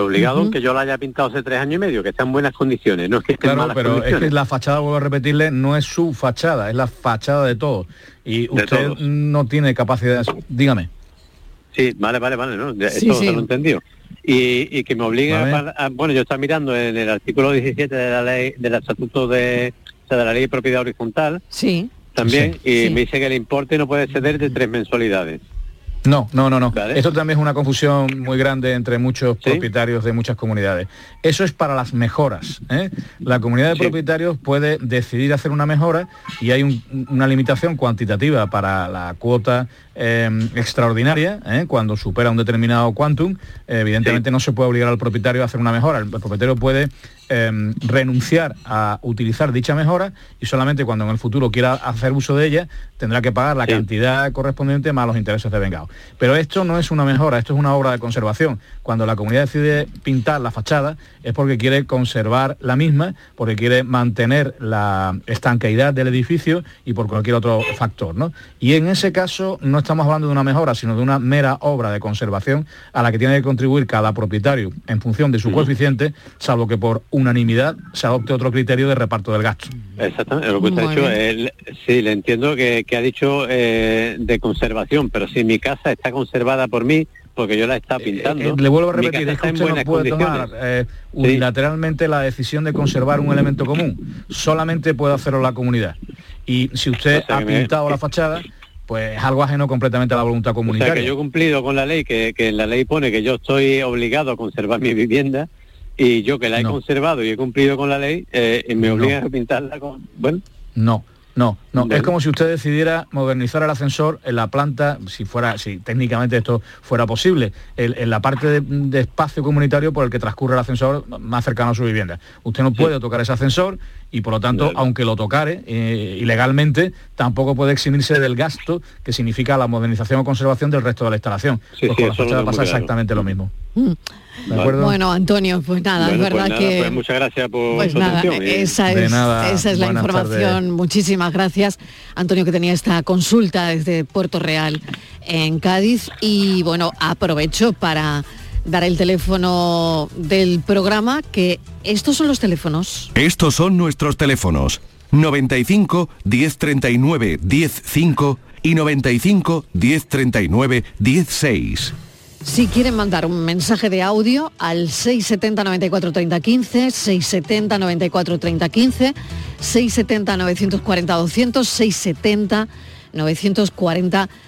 obligado que yo la haya pintado hace tres años y medio, que está en buenas condiciones, no es que esté claro, en malas pero es que la fachada, vuelvo a repetirle, no es su fachada, es la fachada de todo. Y usted no tiene capacidad, dígame. Sí, vale, vale, vale, ¿no? Eso lo he entendido. Y, que me obliga a, bueno, yo estaba mirando en el artículo 17 de la ley, del estatuto de, de la ley de propiedad horizontal. Sí. También, y me dice que el importe no puede ceder de tres mensualidades. No, no, no, no. Esto también es una confusión muy grande entre muchos propietarios de muchas comunidades. Eso es para las mejoras. ¿eh? La comunidad de propietarios puede decidir hacer una mejora y hay una limitación cuantitativa para la cuota Em, extraordinaria, ¿eh? cuando supera un determinado quantum, evidentemente no se puede obligar al propietario a hacer una mejora. El, propietario puede em, renunciar a utilizar dicha mejora y solamente cuando en el futuro quiera hacer uso de ella tendrá que pagar la cantidad correspondiente más los intereses de vengado. Pero esto no es una mejora, esto es una obra de conservación. Cuando la comunidad decide pintar la fachada es porque quiere conservar la misma, porque quiere mantener la estanqueidad del edificio y por cualquier otro factor. ¿no? Y en ese caso no estamos hablando de una mejora, sino de una mera obra de conservación a la que tiene que contribuir cada propietario en función de su coeficiente, salvo que por unanimidad se adopte otro criterio de reparto del gasto. Exactamente, lo que usted ha dicho, sí, le entiendo que, ha dicho eh, de conservación, pero si mi casa está conservada por mí, porque yo la está eh, pintando. Eh, le vuelvo a repetir, es que usted no puede tomar unilateralmente la decisión de conservar un elemento común. Solamente puede hacerlo la comunidad. Y si usted ha pintado la fachada, pues es algo ajeno completamente a la voluntad comunitaria. O sea, que yo he cumplido con la ley, que, que la ley pone que yo estoy obligado a conservar mi vivienda, y yo que la he conservado y he cumplido con la ley, eh, me obliga a pintarla con... Bueno. No, no, no, es como si usted decidiera modernizar el ascensor en la planta, si fuera, si técnicamente esto fuera posible, en, la parte de, espacio comunitario por el que transcurre el ascensor más cercano a su vivienda. Usted no puede tocar ese ascensor y por lo tanto, aunque lo tocare eh, ilegalmente, tampoco puede eximirse del gasto que significa la modernización o conservación del resto de la instalación. Sí, pues con la pasa exactamente lo mismo. Mm. Bueno, Antonio, pues nada, es pues verdad que... Pues muchas gracias por pues nada, esa, es, esa es la información. Muchísimas gracias, Antonio, que tenía esta consulta desde Puerto Real en Cádiz. Y bueno, aprovecho para dar el teléfono del programa, que estos son los teléfonos. Estos son nuestros teléfonos. 95 1039 105 y 95 1039 16. Si quieren mandar un mensaje de audio al 670 94 30 15, 670 94 30 15, 670 940 200, 670 940 200.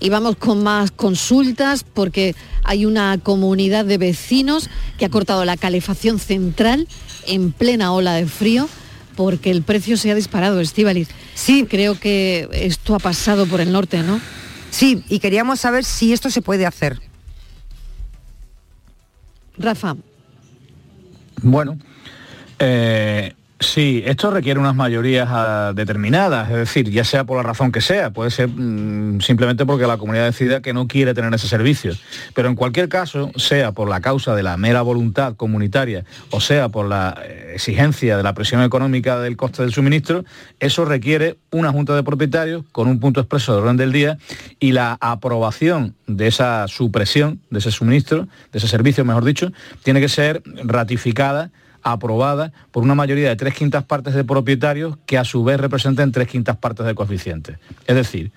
Y vamos con más consultas porque hay una comunidad de vecinos que ha cortado la calefacción central en plena ola de frío porque el precio se ha disparado, Estivaliz. Sí. Creo que esto ha pasado por el norte, ¿no? Sí, y queríamos saber si esto se puede hacer. Rafa. Bueno, eh, Sí, esto requiere unas mayorías ah, determinadas, es decir, ya sea por la razón que sea, puede ser mm, simplemente porque la comunidad decida que no quiere tener ese servicio. Pero en cualquier caso, sea por la causa de la mera voluntad comunitaria o sea por la eh, exigencia de la presión económica del coste del suministro, eso requiere una junta de propietarios con un punto expreso de orden del día y la aprobación de esa supresión, de ese suministro, de ese servicio, mejor dicho, tiene que ser ratificada aprobada por una mayoría de tres quintas partes de propietarios que a su vez representen tres quintas partes de coeficiente. Es decir,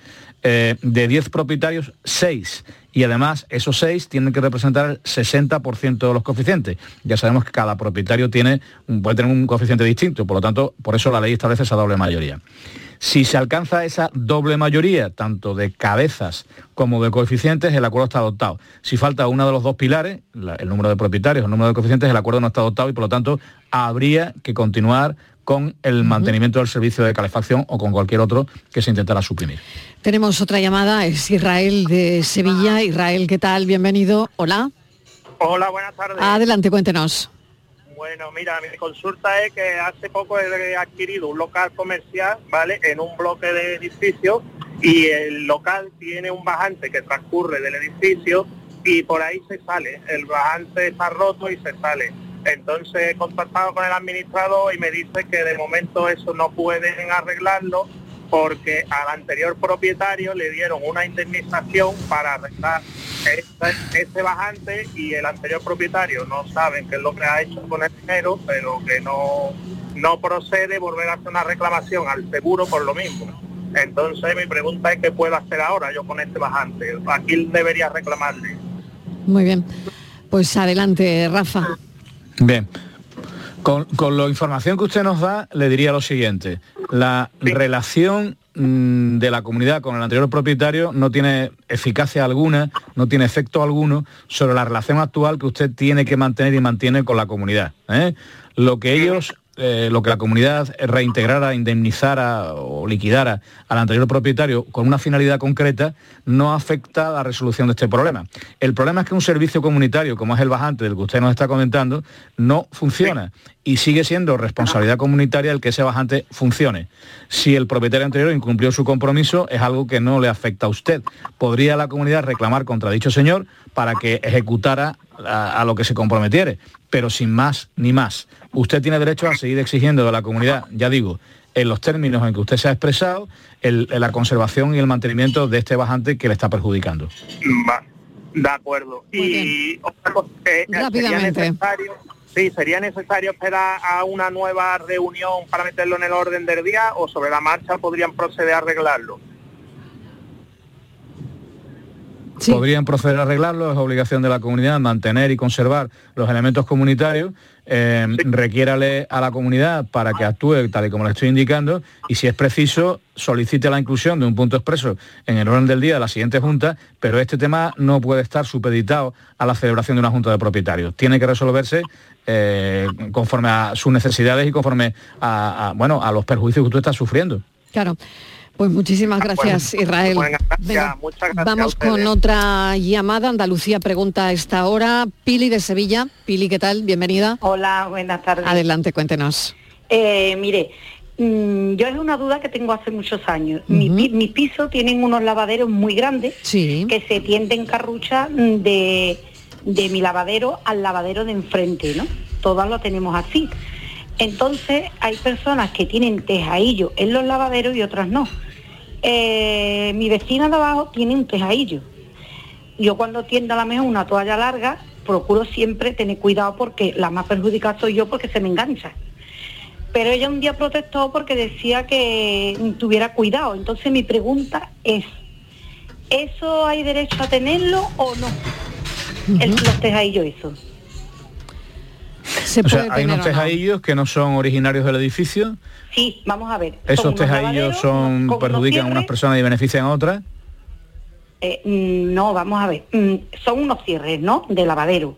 eh, de 10 propietarios, 6. Y además esos 6 tienen que representar el 60% de los coeficientes. Ya sabemos que cada propietario tiene, puede tener un coeficiente distinto, por lo tanto, por eso la ley establece esa doble mayoría. Si se alcanza esa doble mayoría, tanto de cabezas como de coeficientes, el acuerdo está adoptado. Si falta uno de los dos pilares, el número de propietarios, el número de coeficientes, el acuerdo no está adoptado y por lo tanto habría que continuar con el mantenimiento del servicio de calefacción o con cualquier otro que se intentara suprimir. Tenemos otra llamada, es Israel de Sevilla. Israel, ¿qué tal? Bienvenido. Hola. Hola, buenas tardes. Adelante, cuéntenos. Bueno, mira, mi consulta es que hace poco he adquirido un local comercial, ¿vale? En un bloque de edificio y el local tiene un bajante que transcurre del edificio y por ahí se sale. El bajante está roto y se sale. Entonces he contactado con el administrador y me dice que de momento eso no pueden arreglarlo porque al anterior propietario le dieron una indemnización para arreglar ese, bajante y el anterior propietario no saben qué es lo que ha hecho con el dinero, pero que no, no procede volver a hacer una reclamación al seguro por lo mismo. Entonces mi pregunta es qué puedo hacer ahora yo con este bajante. ¿A quién debería reclamarle? Muy bien. Pues adelante, Rafa. Bien. Con, la información que usted nos da, le diría lo siguiente. La relación mm, de la comunidad con el anterior propietario no tiene eficacia alguna, no tiene efecto alguno sobre la relación actual que usted tiene que mantener y mantiene con la comunidad. ¿eh? Lo que ellos eh, lo que la comunidad reintegrara, indemnizara o liquidara al anterior propietario con una finalidad concreta, no afecta a la resolución de este problema. El problema es que un servicio comunitario, como es el bajante del que usted nos está comentando, no funciona y sigue siendo responsabilidad comunitaria el que ese bajante funcione. Si el propietario anterior incumplió su compromiso, es algo que no le afecta a usted. Podría la comunidad reclamar contra dicho señor para que ejecutara a, lo que se comprometiere, pero sin más ni más. Usted tiene derecho a seguir exigiendo de la comunidad, ya digo, en los términos en que usted se ha expresado, la conservación y el mantenimiento de este bajante que le está perjudicando. de acuerdo. Y eh, Rápidamente. sí, sería necesario esperar a una nueva reunión para meterlo en el orden del día o sobre la marcha podrían proceder a arreglarlo. Podrían proceder a arreglarlo, es obligación de la comunidad mantener y conservar los elementos comunitarios, eh, requiérale a la comunidad para que actúe tal y como le estoy indicando y si es preciso solicite la inclusión de un punto expreso en el orden del día de la siguiente junta, pero este tema no puede estar supeditado a la celebración de una junta de propietarios. Tiene que resolverse eh, conforme a sus necesidades y conforme a, bueno, a los perjuicios que usted está sufriendo. Claro. Pues muchísimas gracias, Israel. vamos con otra llamada. Andalucía pregunta a esta hora. Pili de Sevilla. Pili, ¿qué tal? Bienvenida. Hola, buenas tardes. Adelante, cuéntenos. Eh, mire, mm, yo es una duda que tengo hace muchos años. Mi mis pisos tienen unos lavaderos muy grandes que se tienden carrucha de, de mi lavadero al lavadero de enfrente, ¿no? Todas lo tenemos así. Entonces hay personas que tienen tejadillo en los lavaderos y otras no. Eh, mi vecina de abajo tiene un tejadillo. Yo cuando tiendo a la mejor una toalla larga, procuro siempre tener cuidado porque la más perjudicada soy yo porque se me engancha. Pero ella un día protestó porque decía que tuviera cuidado. Entonces mi pregunta es, ¿eso hay derecho a tenerlo o no? El, los tejadillos esos. O sea, hay unos tejadillos que no son originarios del edificio. Sí, vamos a ver. Esos tejadillos son perjudican a unas personas y benefician a otras. Eh, mm, no, vamos a ver. Mm, son unos cierres, ¿no? De lavadero.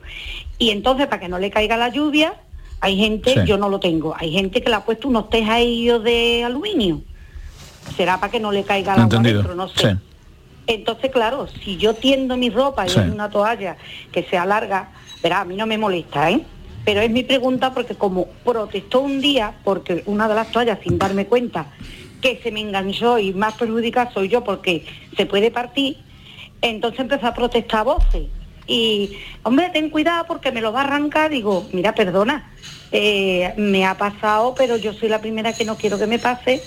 Y entonces, para que no le caiga la lluvia, hay gente, yo no lo tengo, hay gente que le ha puesto unos tejadillos de aluminio. Será para que no le caiga la agua dentro, no sé. Entonces, claro, si yo tiendo mi ropa y es una toalla que sea larga, verá, a mí no me molesta, ¿eh? Pero es mi pregunta porque como protestó un día, porque una de las toallas, sin darme cuenta, que se me enganchó y más perjudicada soy yo porque se puede partir, entonces empezó a protestar a voces. Y, hombre, ten cuidado porque me lo va a arrancar. Digo, mira, perdona, eh, me ha pasado, pero yo soy la primera que no quiero que me pase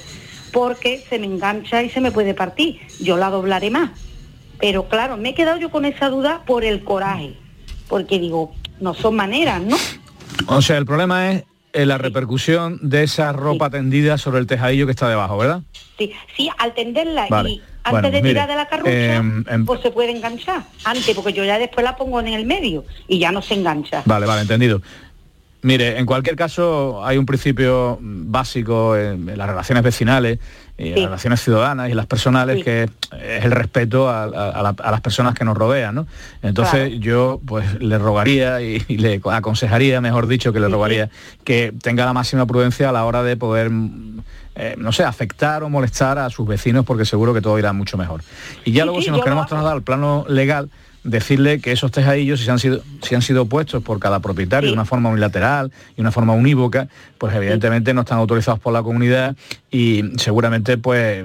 porque se me engancha y se me puede partir. Yo la doblaré más. Pero claro, me he quedado yo con esa duda por el coraje, porque digo, no son maneras, ¿no? O sea, el problema es eh, la repercusión de esa ropa tendida sobre el tejadillo que está debajo, ¿verdad? Sí, sí, al tenderla y antes de tirar de la carrucha, em, em, pues se puede enganchar. Antes, porque yo ya después la pongo en el medio y ya no se engancha. Vale, vale, entendido. Mire, en cualquier caso hay un principio básico en, las relaciones vecinales y en las relaciones ciudadanas y las personales que es el respeto a, las personas que nos rodean, ¿no? Entonces yo pues le rogaría y, le aconsejaría, mejor dicho, que le rogaría que tenga la máxima prudencia a la hora de poder eh, no sé, afectar o molestar a sus vecinos porque seguro que todo irá mucho mejor. Y ya luego si nos queremos trasladar al plano legal, decirle que esos tejadillos, si han sido, si han sido puestos por cada propietario de una forma unilateral y una forma unívoca, pues evidentemente no están autorizados por la comunidad y seguramente pues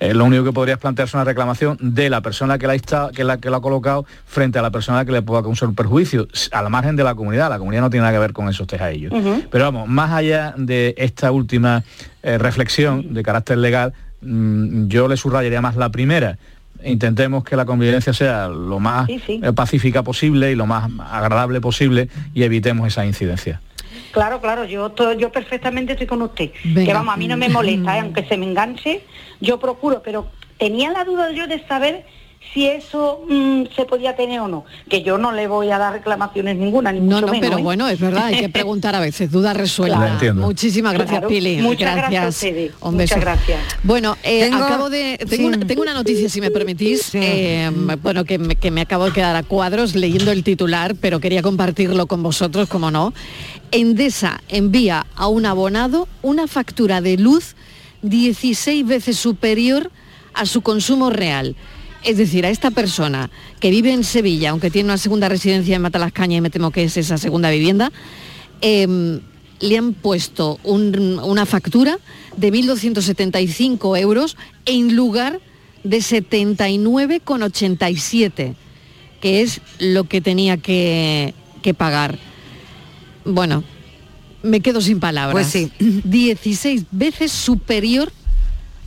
eh, lo único que podría es plantearse una reclamación de la persona que la, está, que la, que la ha colocado frente a la persona que le pueda causar un perjuicio, a la margen de la comunidad. La comunidad no tiene nada que ver con esos tejadillos. Pero vamos, más allá de esta última eh, reflexión de carácter legal, mm, yo le subrayaría más la primera, intentemos que la convivencia sea lo más eh, pacífica posible y lo más agradable posible y evitemos esa incidencia. Claro, claro, yo yo perfectamente estoy con usted. Que vamos, a mí no me molesta, ¿eh? aunque se me enganche, yo procuro, pero tenía la duda yo de saber si eso mm, se podía tener o no. Que yo no le voy a dar reclamaciones ninguna, ni no, mucho no, pero ¿eh? bueno, es verdad, hay que preguntar a veces, duda resuelta. Muchísimas gracias, Pili. Muchas gracias. Un beso. Muchas gracias. Bueno, eh, acabo de. Tengo, una, noticia, si me permitís, eh, bueno, que me, que me acabo de quedar a cuadros leyendo el titular, pero quería compartirlo con vosotros, como no. Endesa envía a un abonado una factura de luz 16 veces superior a su consumo real. Es decir, a esta persona que vive en Sevilla, aunque tiene una segunda residencia en Matalascaña y me temo que es esa segunda vivienda, em, le han puesto una factura de 1.275 euros en lugar de 79,87, que es lo que tenía que, que pagar. Bueno, me quedo sin palabras. Pues sí. 16 veces superior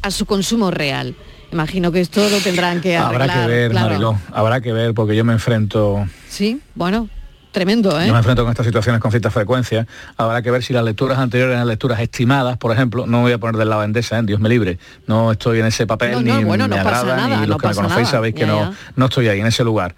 a su consumo real. Imagino que esto lo tendrán que arreglar. Habrá que ver, Mariló, habrá que ver, porque yo me enfrento... Sí, bueno, tremendo, ¿eh? Yo me enfrento con estas situaciones con cierta frecuencia. Habrá que ver si las lecturas anteriores eran lecturas estimadas, por ejemplo. No voy a poner del lado Endesa, ¿eh? Dios me libre. No estoy en ese papel, ni me agrada, y los que me conocéis sabéis que no, no estoy ahí, en ese lugar.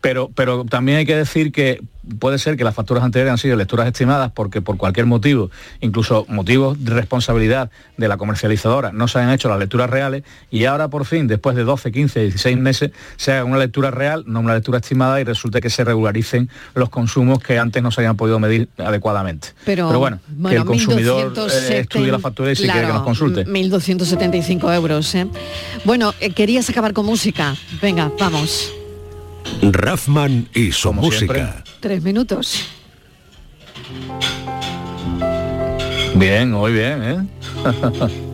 Pero, pero también hay que decir que puede ser que las facturas anteriores han sido lecturas estimadas porque por cualquier motivo, incluso motivos de responsabilidad de la comercializadora, no se han hecho las lecturas reales y ahora por fin, después de 12, 15, 16 meses, se haga una lectura real, no una lectura estimada y resulte que se regularicen los consumos que antes no se habían podido medir adecuadamente. Pero, bueno, que el consumidor eh, estudie la factura y si quiere que nos consulte. 1.275 euros. ¿eh? Bueno, eh, querías acabar con música. Venga, vamos. Raffman y su música. Tres minutos. Bien, muy bien, ¿eh?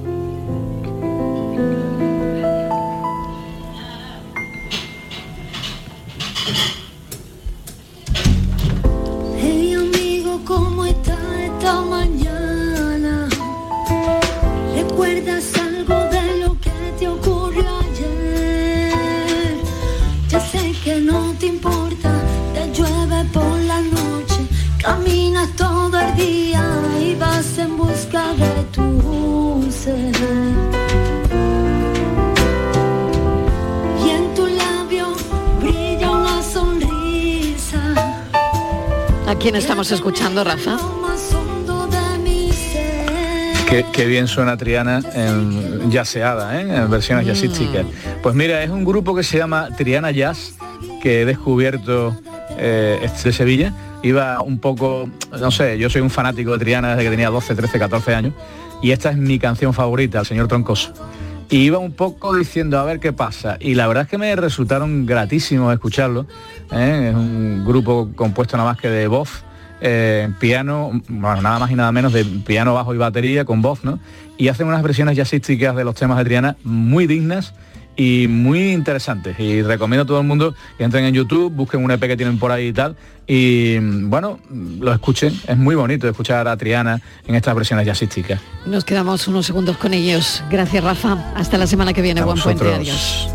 Rafa? Qué, bien suena Triana en yaceada, ¿eh? en versiones jazzísticas. Pues mira, es un grupo que se llama Triana Jazz, que he descubierto eh, de Sevilla. Iba un poco, no sé, yo soy un fanático de Triana desde que tenía 12, 13, 14 años, y esta es mi canción favorita, el señor Troncoso. Y iba un poco diciendo a ver qué pasa. Y la verdad es que me resultaron gratísimos escucharlo. ¿eh? Es un grupo compuesto nada más que de voz, eh, piano, bueno, nada más y nada menos de piano, bajo y batería con voz, ¿no? Y hacen unas versiones jazzísticas de los temas de Triana muy dignas y muy interesantes. Y recomiendo a todo el mundo que entren en YouTube, busquen un EP que tienen por ahí y tal. Y bueno, lo escuchen. Es muy bonito escuchar a Triana en estas versiones jazzísticas. Nos quedamos unos segundos con ellos. Gracias, Rafa. Hasta la semana que viene. Buen puente. Adiós.